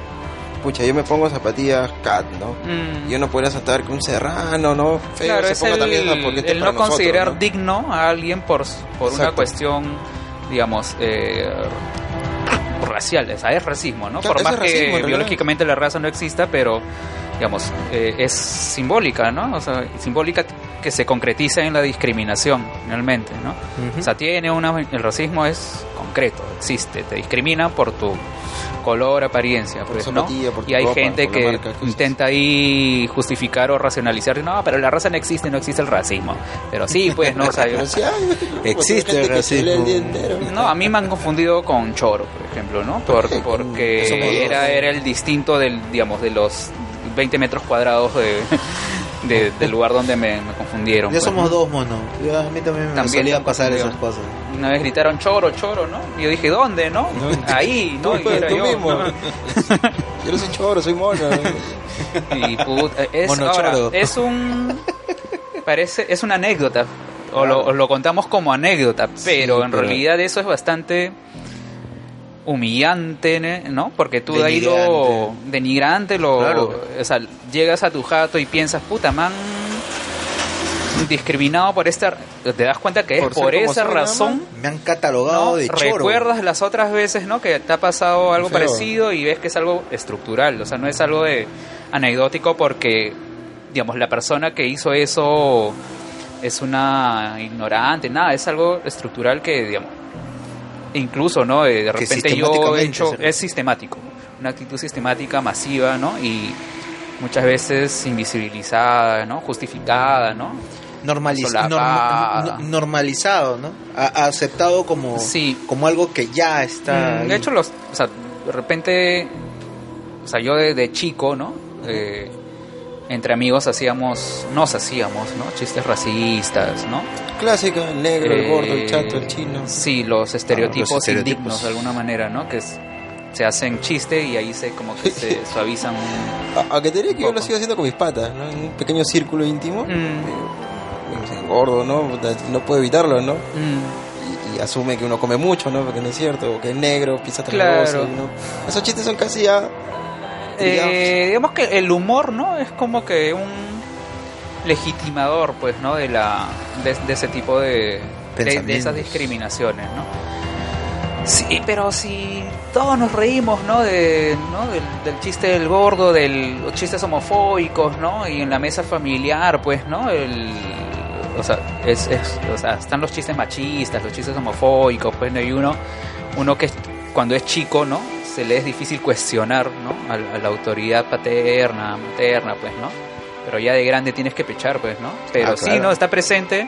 pucha, yo me pongo zapatillas cat, ¿no? Mm. Yo no puedo aceptar que un serrano, ¿no? Feo Claro, se es ponga el, también el es no nosotros, considerar ¿no? digno a alguien por, por una cuestión, digamos, eh, racial. O sea, es racismo, ¿no? Claro, por más racismo, que realidad. biológicamente la raza no exista, pero, digamos, eh, es simbólica, ¿no? O sea, simbólica que se concretiza en la discriminación, finalmente, ¿no? O sea, tiene una... El racismo es concreto, existe, te discriminan por tu color, apariencia, Por pues, ¿no? por tu Y hay ropa, gente que marca intenta ahí justificar o racionalizar, no, pero la raza no existe, no existe el racismo. Pero sí, pues, ¿no? O sea, Existe el racismo. entero. no, a mí me han confundido con choro, por ejemplo, ¿no? Por- porque era, era el distinto del, digamos, de los 20 metros cuadrados de, de- del lugar donde me, me confundieron. Ya pues, somos ¿no? dos, mono. Ya a mí también me También solían pasar confundió. esas cosas. Una vez gritaron choro, choro, ¿no? Y yo dije, ¿dónde, no? Ahí, ¿no? Tú, Y era tú yo, mismo. ¿no? Yo no soy choro, soy mono. ¿no? Y puta, es, Mono ahora, choro. es un parece es una anécdota o, lo, o lo contamos como anécdota, pero en pero- realidad eso es bastante humillante. ¿no? Porque tú de ahí lo denigrante, lo, Claro. o sea, llegas a tu jato y piensas, puta, man discriminado por esta te das cuenta que es Por esa razón Me han catalogado ¿no? de choro. Recuerdas las otras veces, ¿no? Que te ha pasado algo Feo. parecido y ves que es algo estructural, o sea, no es algo de anecdótico porque, digamos, la persona que hizo eso es una ignorante, nada, es algo estructural que, digamos, incluso, ¿no? De, de repente yo he hecho, es sistemático, una actitud sistemática, masiva, ¿no? Y muchas veces invisibilizada, ¿no? Justificada, ¿no? normaliz- normalizado, ¿no? A- aceptado como, Sí. como algo que ya está. Mm. De hecho, los, o sea, de repente, o sea, yo de, de chico, ¿no? Eh, entre amigos hacíamos, nos hacíamos, ¿no? Chistes racistas, ¿no? Clásica, el negro, el gordo, el Eh, chato, el chino. Sí, los estereotipos, los estereotipos. indignos de alguna manera, ¿no? Que es- se hacen chiste y ahí se como que se suavizan. A- Aunque te diré que yo lo poco. sigo haciendo con mis patas, ¿no? En un pequeño círculo íntimo. Mm. Eh, gordo, ¿no? No puede evitarlo, ¿no? Mm, Y, asume que uno come mucho, ¿no? Porque no es cierto, o que es negro, piensa otra Claro. ¿no? Esos chistes son casi ya... Eh, digamos que el humor, ¿no? Es como que un legitimador, pues, ¿no? De la de, de ese tipo de, de, esas discriminaciones, ¿no? Sí, pero si todos nos reímos, ¿no? De, ¿no? Del, del chiste del gordo, de los chistes homofóbicos, ¿no? Y en la mesa familiar, pues, ¿no? El, o sea, es, es- o sea, están los chistes machistas, los chistes homofóbicos, pues, ¿no? Y uno, uno que cuando es chico, ¿no? Se le es difícil cuestionar, ¿no? A, a la autoridad paterna, materna, pues, ¿no? Pero ya de grande tienes que pechar, pues, ¿no? Pero Ah, sí, claro. ¿no? Está presente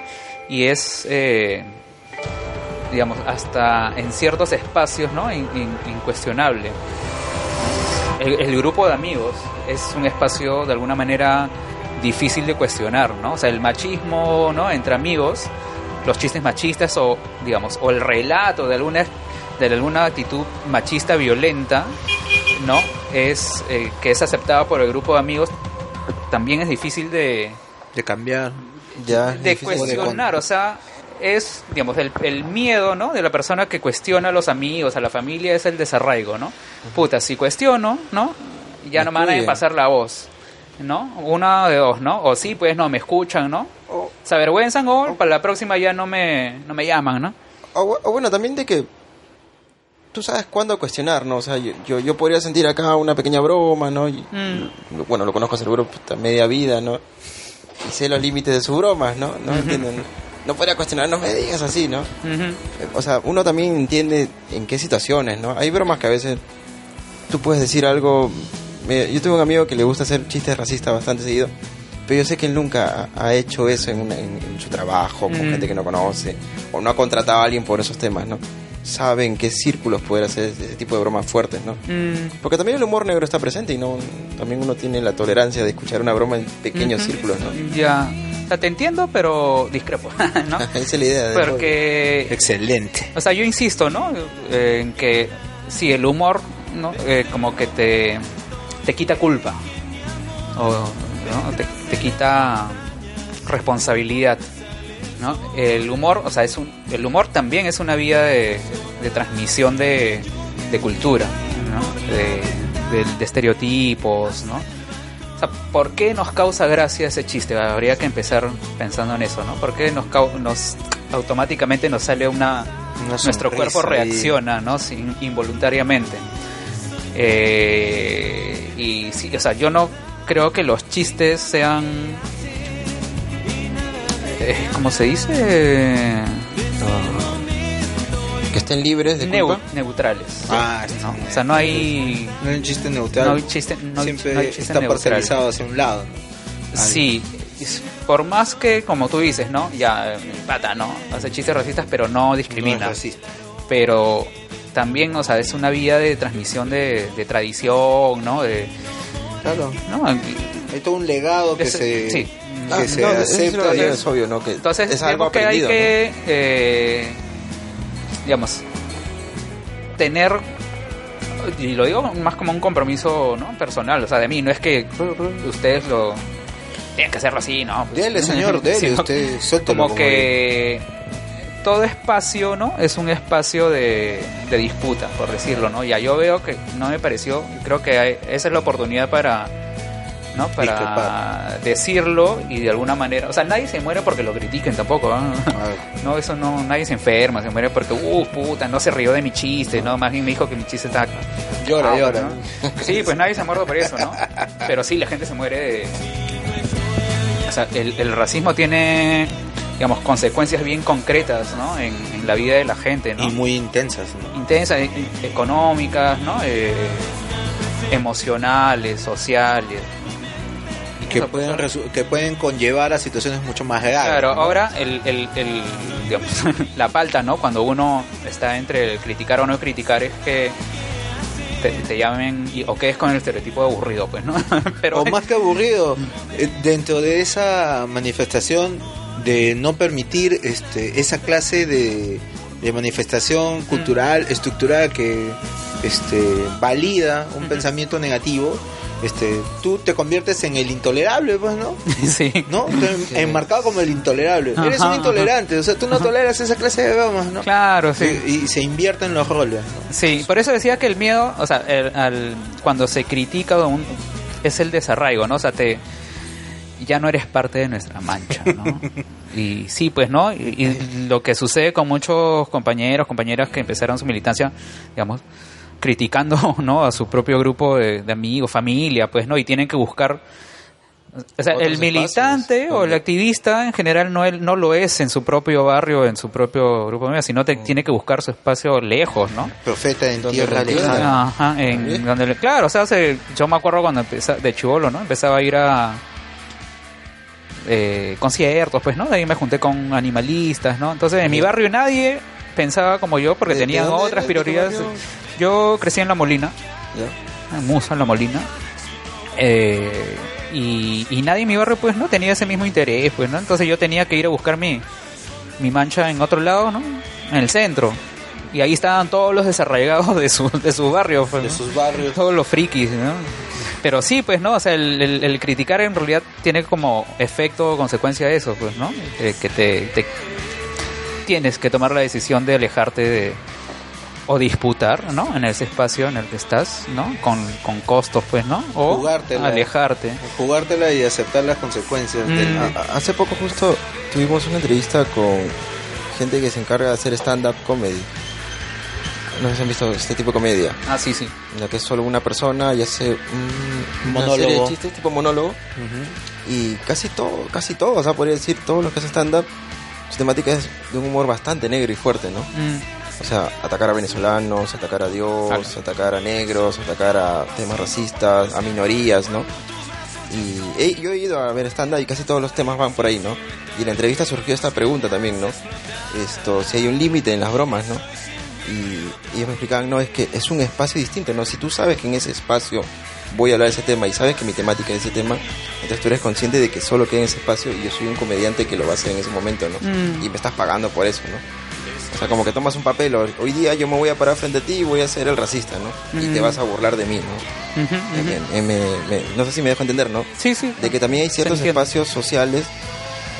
y es... eh, digamos, hasta en ciertos espacios, ¿no? In- in- incuestionable. El, el grupo de amigos es un espacio de alguna manera difícil de cuestionar, ¿no? O sea, el machismo, ¿no? Entre amigos, los chistes machistas o, digamos, o el relato de alguna de alguna actitud machista violenta, ¿no? Es eh, que es aceptada por el grupo de amigos también es difícil de, De cambiar. Ya, de difícil cuestionar, o sea, es, digamos, el, el miedo, ¿no? De la persona que cuestiona a los amigos, a la familia, es el desarraigo, ¿no? Puta, si cuestiono, ¿no? Ya Me no me van a pasar la voz, ¿no? Una de dos, ¿no? O sí, pues no, me escuchan, ¿no? Se avergüenzan o para la próxima ya no me, no me llaman, ¿no? O, o bueno, también de que tú sabes cuándo cuestionar, ¿no? O sea, yo, yo, yo podría sentir acá una pequeña broma, ¿no? Y, Mm. Bueno, lo conozco seguro puta, media vida, ¿no? Y sé los límites de sus bromas, ¿no? ¿No entienden? No podría cuestionar, no me digas así, ¿no? O sea, uno también entiende en qué situaciones, ¿no? Hay bromas que a veces tú puedes decir algo... Yo tengo un amigo que le gusta hacer chistes racistas bastante seguido, pero yo sé que él nunca ha hecho eso en, una- en- en su trabajo, con Mm. gente que no conoce, o no ha contratado a alguien por esos temas, ¿no? Sabe en qué círculos poder hacer ese tipo de bromas fuertes, ¿no? Mm. Porque también el humor negro está presente y no también uno tiene la tolerancia de escuchar una broma en pequeños círculos, ¿no? Ya. O sea, te entiendo, pero discrepo, ¿no? Esa es la idea. de- Porque Excelente. O sea, yo insisto, ¿no? Eh, en que si el humor, ¿no? Eh, como que te, te quita culpa. O ¿no? te, te quita responsabilidad. ¿No? El humor, o sea, es un, el humor también es una vía de, de transmisión de, de cultura, ¿no? De, de- estereotipos, ¿no? O sea, ¿por qué nos causa gracia ese chiste? Habría que empezar pensando en eso, ¿no? ¿Por qué nos, nos automáticamente nos sale una... Una nuestro cuerpo reacciona, ¿no? Sin- involuntariamente. Eh, y sí, o sea, yo no creo que los chistes sean... eh, ¿Cómo se dice? Que estén libres de Neu- culpa. neutrales. Ah, ¿no? O sea, no hay... No hay un chiste neutral. No hay chiste, no hay- Siempre no hay chiste está neutral. parcializado hacia un lado. ¿no? Sí, es- por más que, como tú dices, ¿no? Ya, pata, ¿no? Hace chistes racistas, pero no No discrimina. es racista. pero también, o sea, es una vía de transmisión de, de tradición, ¿no? De, Claro. ¿no? Hay todo un legado que Ese- se, sí. Que Ah, se no, eso sí acepta. y- es obvio, ¿no? Que Entonces, es algo que hay que, eh, digamos, tener, y lo digo más como un compromiso ¿no? personal, o sea, de mí, no es que ustedes lo tienen que hacerlo así, ¿no? Dele, señor, dele, usted suéltelo como que todo espacio, ¿no? Es un espacio de, de disputa, por decirlo, ¿no? Ya yo veo que no me pareció, creo que hay- esa es la oportunidad para, ¿no? Para decirlo y de alguna manera, o sea, nadie se muere porque lo critiquen tampoco, ¿no? Eso no, nadie se enferma, se muere porque, uh, puta, no se rió de mi chiste, ¿no? Más bien me dijo que mi chiste está... Llora, llora. ¿no? Sí, pues nadie se ha muerto por eso, ¿no? Pero sí, la gente se muere de... O sea, el, el racismo tiene, digamos, consecuencias bien concretas, ¿no? En, en la vida de la gente, ¿no? Y muy intensas, ¿no? Intensas, e- económicas, ¿no? Eh, emocionales, sociales. Que pueden, resu- que pueden conllevar a situaciones mucho más graves. Claro, ¿no? ahora el, el, el, digamos, la falta, ¿no? Cuando uno está entre el criticar o no criticar es que te, te llamen y- o quedes con el estereotipo de aburrido, pues, ¿no? Pero o más que aburrido, eh, dentro de esa manifestación de no permitir este, esa clase de, de manifestación cultural, estructural que este, valida un pensamiento negativo, este, tú te conviertes en el intolerable, pues, ¿no? sí. ¿No? Te- Enmarcado como el intolerable. Ajá, Eres un ajá. intolerante, o sea, tú no toleras esa clase de bromas, ¿no? Claro, sí. Y, y se invierten los roles, ¿no? Sí, por eso decía que el miedo, o sea, el- al- cuando se critica un- es el desarraigo, ¿no? O sea, te ya no eres parte de nuestra mancha, ¿no? Y sí, pues, ¿no? Y, y lo que sucede con muchos compañeros, compañeras que empezaron su militancia, digamos, criticando, ¿no? A su propio grupo de, de amigos, familia, pues, ¿no? Y tienen que buscar o sea, el militante espacios o el activista en general no, él, no lo es en su propio barrio, en su propio grupo de amigos, sino te, tiene que buscar su espacio lejos, ¿no? Profeta en Donde tierra lejana. Ajá, en También. donde le- claro, o sea, se- yo me acuerdo cuando empezaba de chivolo, ¿no? Empezaba a ir a eh, conciertos, pues, ¿no? De ahí me junté con animalistas, ¿no? Entonces, en mi barrio nadie pensaba como yo porque ¿De- de tenían otras prioridades. Yo crecí en La Molina, en Musa, en La Molina. Eh, y, y nadie en mi barrio, pues, no tenía ese mismo interés, pues, ¿no? Entonces yo tenía que ir a buscar mi, mi mancha en otro lado, ¿no? En el centro. Y ahí estaban todos los desarraigados de su, de su barrio, pues, De sus barrios. todos los frikis, ¿no? Pero sí, pues, ¿no? O sea, el, el- el criticar en realidad tiene como efecto o consecuencia eso, pues, ¿no? Que te, te- tienes que tomar la decisión de alejarte de o disputar, ¿no? En ese espacio en el que estás, ¿no? Con, con costos, pues, ¿no? O Jugártela. alejarte. Jugártela y aceptar las consecuencias. Mm. Hace poco justo tuvimos una entrevista con gente que se encarga de hacer stand-up comedy. No sé si han visto este tipo de comedia, Ah, sí, sí. en la que es solo una persona y hace un, una Monólogo. serie de chistes tipo monólogo y casi todo, casi todo, o sea, podría decir todos los que hacen stand-up, su temática es de un humor bastante negro y fuerte, ¿no? Mm, O sea, atacar a venezolanos, atacar a Dios, Claro. atacar a negros, atacar a temas racistas, a minorías, ¿no? Y he- yo he ido a ver stand-up y casi todos los temas van por ahí, ¿no? Y en la entrevista surgió esta pregunta también, ¿no? Esto, si hay un límite en las bromas, ¿no? Y ellos me explicaban, no, es que es un espacio distinto, ¿no? Si tú sabes que en ese espacio voy a hablar de ese tema y sabes que mi temática es ese tema, entonces tú eres consciente de que solo queda en ese espacio y yo soy un comediante que lo va a hacer en ese momento, ¿no? Mm. Y me estás pagando por eso, ¿no? O sea, como que tomas un papel, hoy día yo me voy a parar frente a ti y voy a ser el racista, ¿no? Y te Mm. vas a burlar de mí, ¿no? ujú. Me- me- me- no sé si me dejo entender, ¿no? Sí, sí. De que también hay ciertos espacios sociales,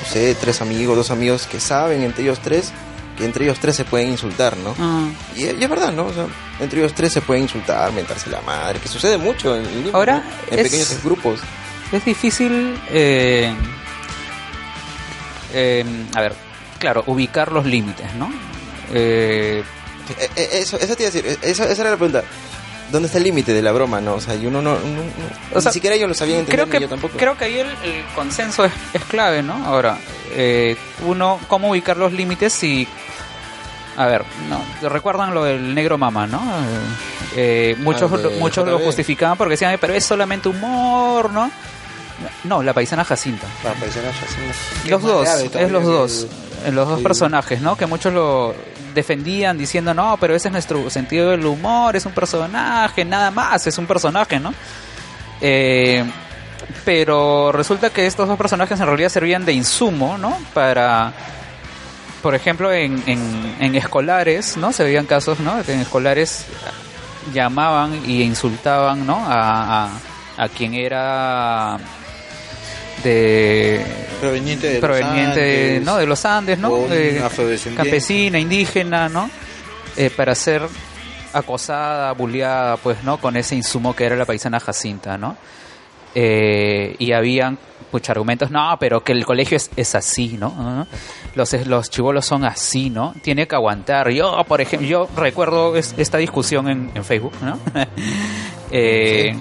no sé, tres amigos, dos amigos que saben entre ellos tres, que entre ellos tres se pueden insultar, ¿no? Ah. Y, y es verdad, ¿no? O sea, entre ellos tres se pueden insultar, mentarse la madre, que sucede mucho en Lima, Ahora, en es- pequeños grupos. Es difícil, eh, eh, a ver, claro, ubicar los límites, ¿no? Eh, Eh, eh, Eso, eso te iba a decir, eh, esa, esa era la pregunta. ¿Dónde está el límite de la broma, no? O sea, y uno no, no- no- O sea, ni siquiera ellos lo sabían entender, creo que yo tampoco. creo que ahí el, el consenso es, es clave, ¿no? Ahora, eh, uno, ¿cómo ubicar los límites si... A ver, no, recuerdan lo del negro mama, ¿no? Eh, muchos Ah, muchos lo justificaban porque decían, "Ay, pero es solamente humor, ¿no? No, la paisana Jacinta. La paisana Jacinta. Los dos, es los dos, los dos personajes, ¿no? Que muchos lo defendían diciendo, no, pero ese es nuestro sentido del humor, es un personaje, nada más, es un personaje, ¿no? Eh, pero resulta que estos dos personajes en realidad servían de insumo, ¿no? Para, por ejemplo, en, en, en escolares, ¿no? Se veían casos, ¿no? En escolares llamaban y insultaban, ¿no? A, a, a quien era de Proveniente de los proveniente de, Andes, ¿no? de los Andes, ¿no? o un Eh, afrodescendiente. campesina, indígena, ¿no? Eh, para ser acosada, bulleada, pues, ¿no? Con ese insumo que era la paisana Jacinta, ¿no? Eh, y habían muchos argumentos, no, pero que el colegio es, es así, ¿no? Ah, Los, los chivolos son así, ¿no? Tiene que aguantar. Yo, por ejemplo, yo recuerdo es- esta discusión en, en Facebook, ¿no? Eh.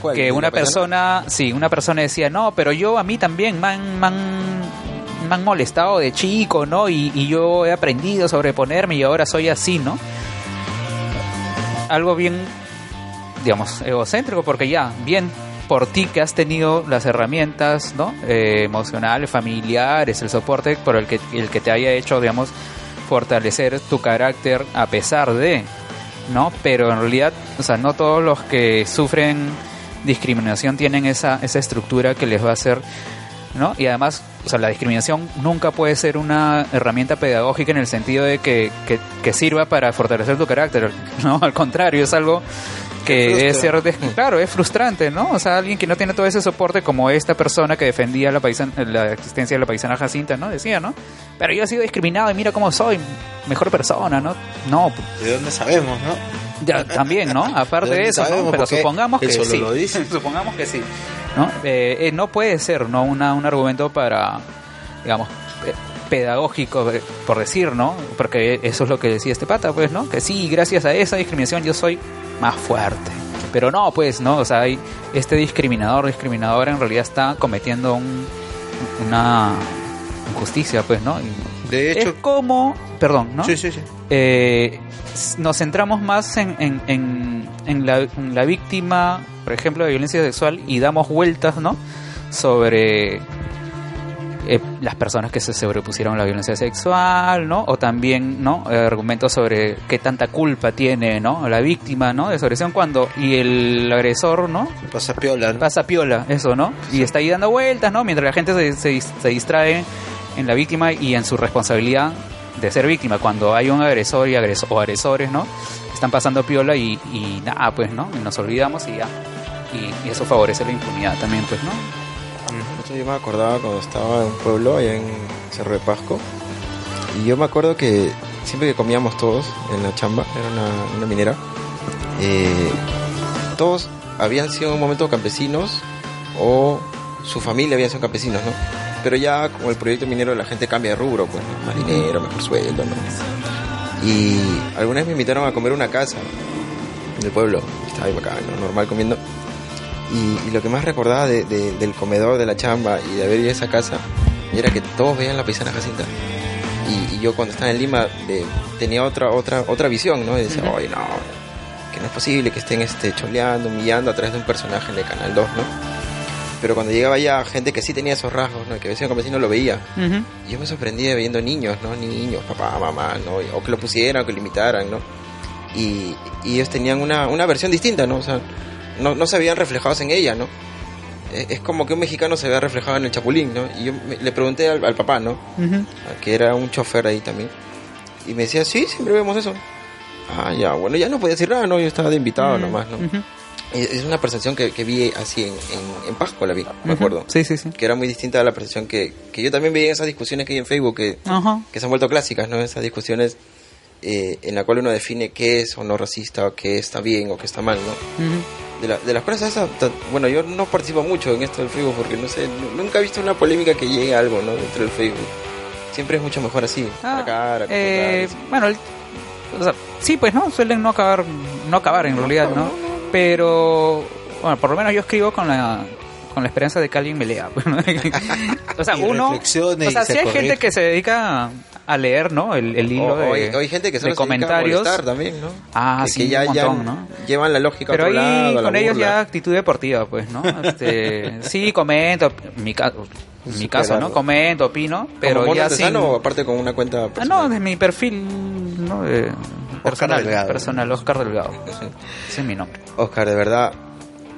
¿Cuál? que ¿De una persona, sí, una persona decía, no, pero yo a mí también me han, me han, me han molestado de chico, ¿no? Y, y yo he aprendido a sobreponerme y ahora soy así, ¿no? Algo bien, digamos, egocéntrico, porque ya, bien, por ti que has tenido las herramientas, ¿no? Eh, emocionales, familiares, el soporte por el que, el que te haya hecho, digamos, fortalecer tu carácter a pesar de, ¿no? Pero en realidad, o sea, no todos los que sufren discriminación tienen esa, esa estructura que les va a hacer, ¿no? Y además, o sea, la discriminación nunca puede ser una herramienta pedagógica en el sentido de que, que, que sirva para fortalecer tu carácter, ¿no? Al contrario, es algo que es claro es frustrante no o sea alguien que no tiene todo ese soporte como esta persona que defendía la la existencia de la paisana Jacinta no decía no pero yo he sido discriminado y mira cómo soy mejor persona no no. ¿De dónde sabemos, no? ya, también no aparte ¿De eso ¿no? pero supongamos que sí. lo dice. supongamos que sí no Eh, eh, no puede ser no una, un argumento para digamos pedagógico eh, por decir no porque eso es lo que decía este pata pues no que sí gracias a esa discriminación yo soy más fuerte. Pero no pues no o sea hay este discriminador discriminadora en realidad está cometiendo un, una injusticia pues no Y De hecho, es como perdón no sí, sí, sí. eh, nos centramos más en, en, en, en la, en la víctima, por ejemplo, de violencia sexual y damos vueltas, ¿no? Sobre eh, las personas que se sobrepusieron a la violencia sexual, ¿no? O también, ¿no? Eh, argumentos sobre qué tanta culpa tiene, ¿no? La víctima, ¿no? De agresión cuando y el agresor, ¿no? Pasa piola, ¿no? pasa piola, eso, ¿no? Y está ahí dando vueltas, ¿no? Mientras la gente se, se, se distrae en la víctima y en su responsabilidad de ser víctima. Cuando hay un agresor y agreso- o agresores, ¿no? Están pasando piola y, y nada, pues, ¿no? Y nos olvidamos y ya. Y, y eso favorece la impunidad también, pues, ¿no? Yo me acordaba cuando estaba en un pueblo, allá en Cerro de Pasco. Y yo me acuerdo que siempre que comíamos todos en la chamba, era una, una minera, eh, todos habían sido en un momento campesinos o su familia habían sido campesinos, ¿no? Pero ya con el proyecto minero la gente cambia de rubro, pues, ¿no? marinero, mejor sueldo, ¿no? Y alguna vez me invitaron a comer una casa en el pueblo, estaba ahí bacán, ¿no? normal comiendo. Y, y lo que más recordaba de- de- del comedor de la chamba y de haber ido a esa casa era que todos veían la paisana Jacinta. Y, y yo cuando estaba en Lima de- tenía otra otra otra visión, ¿no? Y decía, oye, no, que no es posible que estén este, choleando, humillando a través de un personaje el Canal 2, ¿no? Pero cuando llegaba ya gente que sí tenía esos rasgos, ¿no? Que decían campesino lo veía. Y yo me sorprendía viendo niños, ¿no? Niños, papá, mamá, ¿no? O que lo pusieran, o que lo imitaran, ¿no? Y, y ellos tenían una, una versión distinta, ¿no? O sea, no, no se veían reflejados en ella, ¿no? Es, es como que un mexicano se vea reflejado en el Chapulín, ¿no? Y yo me- le pregunté al, al papá, ¿no? Que era un chofer ahí también. Y me decía, sí, siempre vemos eso. Ah, ya, bueno, ya no podía decir nada, ¿no? Yo estaba de invitado nomás, ¿no? Es es una percepción que, que vi así en, en, en Pascua, la vi, me acuerdo. Sí, sí, sí. Que era muy distinta a la percepción que, que yo también veía en esas discusiones que hay en Facebook, que, que se han vuelto clásicas, ¿no? Esas discusiones eh, en la cual uno define qué es o no racista, o qué está bien o qué está mal, ¿no? Ujú. De, la, de las cosas esas, bueno, yo no participo mucho en esto del Facebook porque no sé, nu- nunca he visto una polémica que llegue a algo, ¿no? Dentro del Facebook. Siempre es mucho mejor así, Ah, cara eh, bueno, el- o sea, sí, pues no, suelen no acabar, no acabar en realidad, ¿no? Pero, bueno, por lo menos yo escribo con la con la esperanza de que alguien me lea. pues, ¿no? o sea, Y uno, o sea, si hay gente que se dedica a leer, ¿no? El, el hilo o, de, o hay, o hay gente que solo de se dedica a comentarios. molestar también, ¿no? Ah, que, sí, que ya, un ya montón, ¿no? llevan la lógica Pero a otro ahí lado, a la con ellos burla. ya actitud deportiva, pues, ¿no? Este, sí, comento, en mi, ca- en mi caso, ¿no? Comento, opino, pero ¿Como mono ya sin... o aparte con una cuenta Ah, personal? no, de mi perfil, ¿no? De personal, Delgado. personal, Oscar Delgado. Ese es mi nombre. Oscar, de verdad,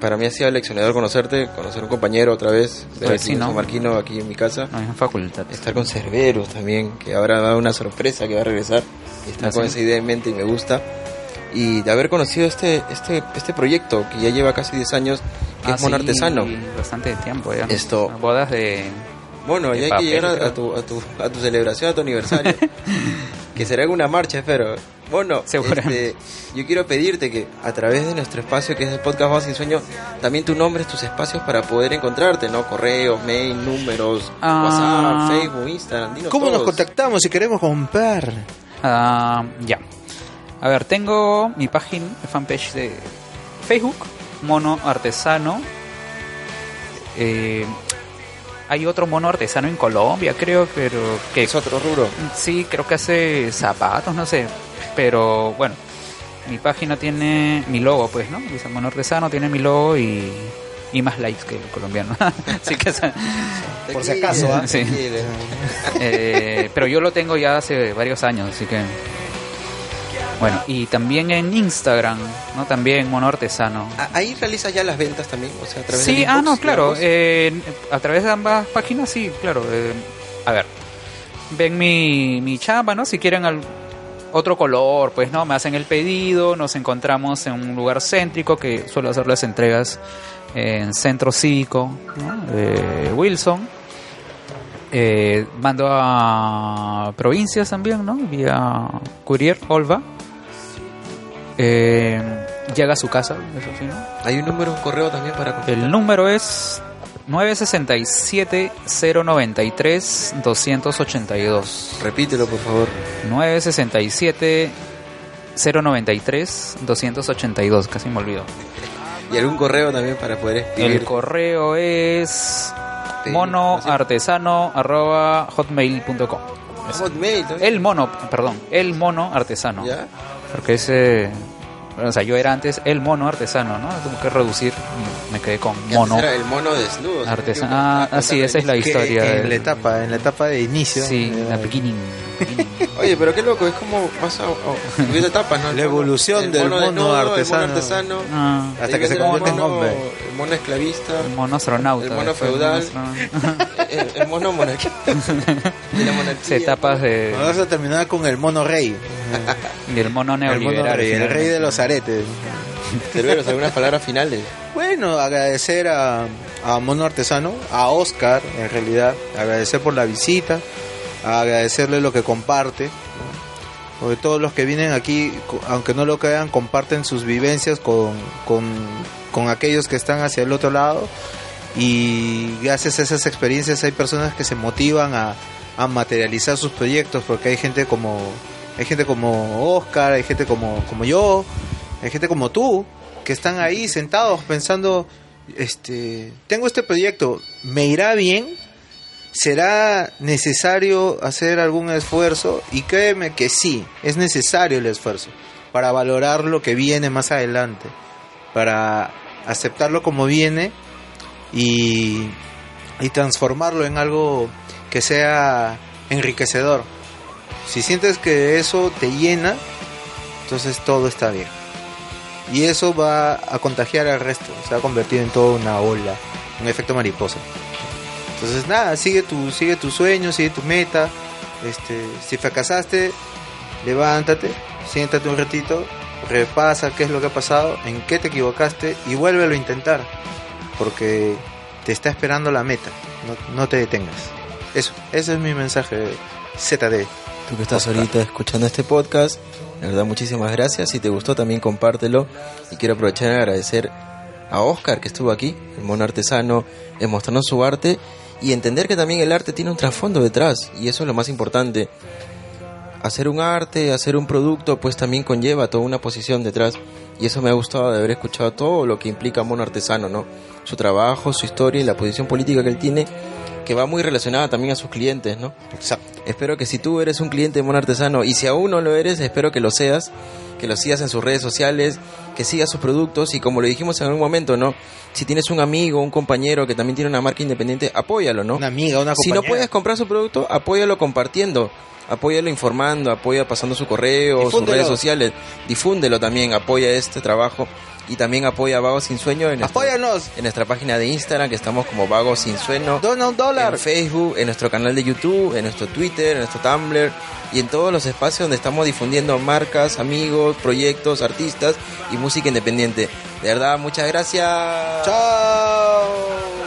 para mí ha sido leccionador conocerte, conocer un compañero otra vez, ver Pues aquí sí, ¿no? Marquino, aquí en mi casa. No, en facultad. Estar con Cerberus también, que ahora da una sorpresa que va a regresar. Y está ¿Ah, con esa idea en mente y me gusta. Y de haber conocido este, este, este proyecto que ya lleva casi 10 años, que Ah, es Mono sí, Artesano. Bastante tiempo ya. Esto- Bodas de... Bueno, De ya hay papel, que llegar a tu, a, tu, a tu celebración, a tu aniversario. que será en una marcha, espero. Bueno, este, yo quiero pedirte que a través de nuestro espacio que es el podcast Voz Sin Sueño, también tú nombres tus espacios para poder encontrarte, ¿no? Correos, mail, números, Ah. WhatsApp, Facebook, Instagram, dinos ¿Cómo nos contactamos si queremos comprar? Ah, ya. A ver, tengo mi página, fanpage de Facebook, Mono Artesano. Eh, hay otro mono artesano en Colombia, creo, pero que Es otro rubro. Sí, creo que hace zapatos, no sé. Pero bueno, mi página tiene mi logo, pues, ¿no? Dice Mono Artesano, tiene mi logo y, y más likes que el colombiano. Así que Por si acaso, ¿ah? Sí. Eh, pero yo lo tengo ya hace varios años, así que bueno, y también en Instagram, ¿no? También mono artesano. Ah, Ahí realizas ya las ventas también, o sea, a través Sí, ah, inbox, no, claro. eh, a través de ambas páginas, sí, claro. eh, a ver, ven mi, mi chamba, ¿no? Si quieren al- otro color, pues, ¿no? Me hacen el pedido, nos encontramos en un lugar céntrico que suelo hacer las entregas en Centro Cívico, ¿no? Eh, Wilson. Eh, mando a provincias también, ¿no? Vía Courier, Olva. Eh, llega a su casa, eso sí, ¿no? Hay un número, un correo también para consultar. El número es 967-093-282. Repítelo, por favor. 967-093-282. Casi me olvido. Y algún correo también para poder escribir. El correo es monoartesano.hotmail.com. Hotmail. El mono, perdón, el mono artesano. ¿Ya? Porque ese. O sea, yo era antes el mono artesano, ¿no? Tuve que reducir y me quedé con mono era el mono desnudo. artesano. Ah, Ah, sí, esa es la Que historia. en del- la etapa, en la etapa de inicio. Sí, eh, la beginning. Oye, pero qué loco, es como vas a, a- subiendo etapas, ¿no? La evolución el del mono desnudo, artesano. El mono artesano. Ah, Hasta que se convierte en hombre. El mono esclavista. el mono astronauta. El mono feudal. El, el mono monarquía. De la monarquía. Sí, etapas de. Vamos a terminar con el mono rey. Y el mono el mono neoliberal. el rey de los aretes. Cerberos, algunas palabras finales. Bueno, agradecer a, a Mono Artesano, a Oscar, en realidad, agradecer por la visita, agradecerle lo que comparte. Porque todos los que vienen aquí, aunque no lo crean, comparten sus vivencias con, con, con aquellos que están hacia el otro lado. Y gracias a esas experiencias hay personas que se motivan a, a materializar sus proyectos, porque hay gente como hay gente como Oscar, hay gente como, como yo, hay gente como tú, que están ahí sentados pensando, este, tengo este proyecto, ¿me irá bien? ¿Será necesario hacer algún esfuerzo? Y créeme que sí, es necesario el esfuerzo para valorar lo que viene más adelante, para aceptarlo como viene y, y transformarlo en algo que sea enriquecedor. Si sientes que eso te llena, entonces todo está bien. Y eso va a contagiar al resto, se va a convertir en toda una ola, un efecto mariposa. Entonces nada, sigue tu, sigue tu sueño, sigue tu meta. Este, si fracasaste, levántate, siéntate un ratito, repasa qué es lo que ha pasado, en qué te equivocaste y vuélvelo a intentar. Porque te está esperando la meta, no, no te detengas. Eso, ese es mi mensaje ZD. Tú que estás ahorita escuchando este podcast, la verdad muchísimas gracias. Si te gustó también compártelo. Y quiero aprovechar y agradecer a Oscar que estuvo aquí, el mono artesano, en su arte y entender que también el arte tiene un trasfondo detrás. Y eso es lo más importante. Hacer un arte, hacer un producto, pues también conlleva toda una posición detrás. Y eso me ha gustado de haber escuchado todo lo que implica mono artesano, ¿no? Su trabajo, su historia y la posición política que él tiene, que va muy relacionada también a sus clientes, ¿no? Espero que si tú eres un cliente de Mono Artesano y si aún no lo eres, espero que lo seas, que lo sigas en sus redes sociales, que sigas sus productos y como lo dijimos en algún momento, ¿no? Si tienes un amigo, un compañero que también tiene una marca independiente, apóyalo, ¿no? Una amiga, una si no compañera. puedes comprar su producto, apóyalo compartiendo, apóyalo informando, apoya pasando su correo, sus redes sociales, difúndelo también, apoya este trabajo y también apoya a Vagos Sin Sueño en, nuestra- Apóyanos. en nuestra página de Instagram que estamos como Vagos Sin Sueño Dona un dólar. en Facebook, en nuestro canal de YouTube, en nuestro Twitter, en nuestro Tumblr y en todos los espacios donde estamos difundiendo marcas, amigos, proyectos, artistas y música independiente. De verdad, muchas gracias. Chao.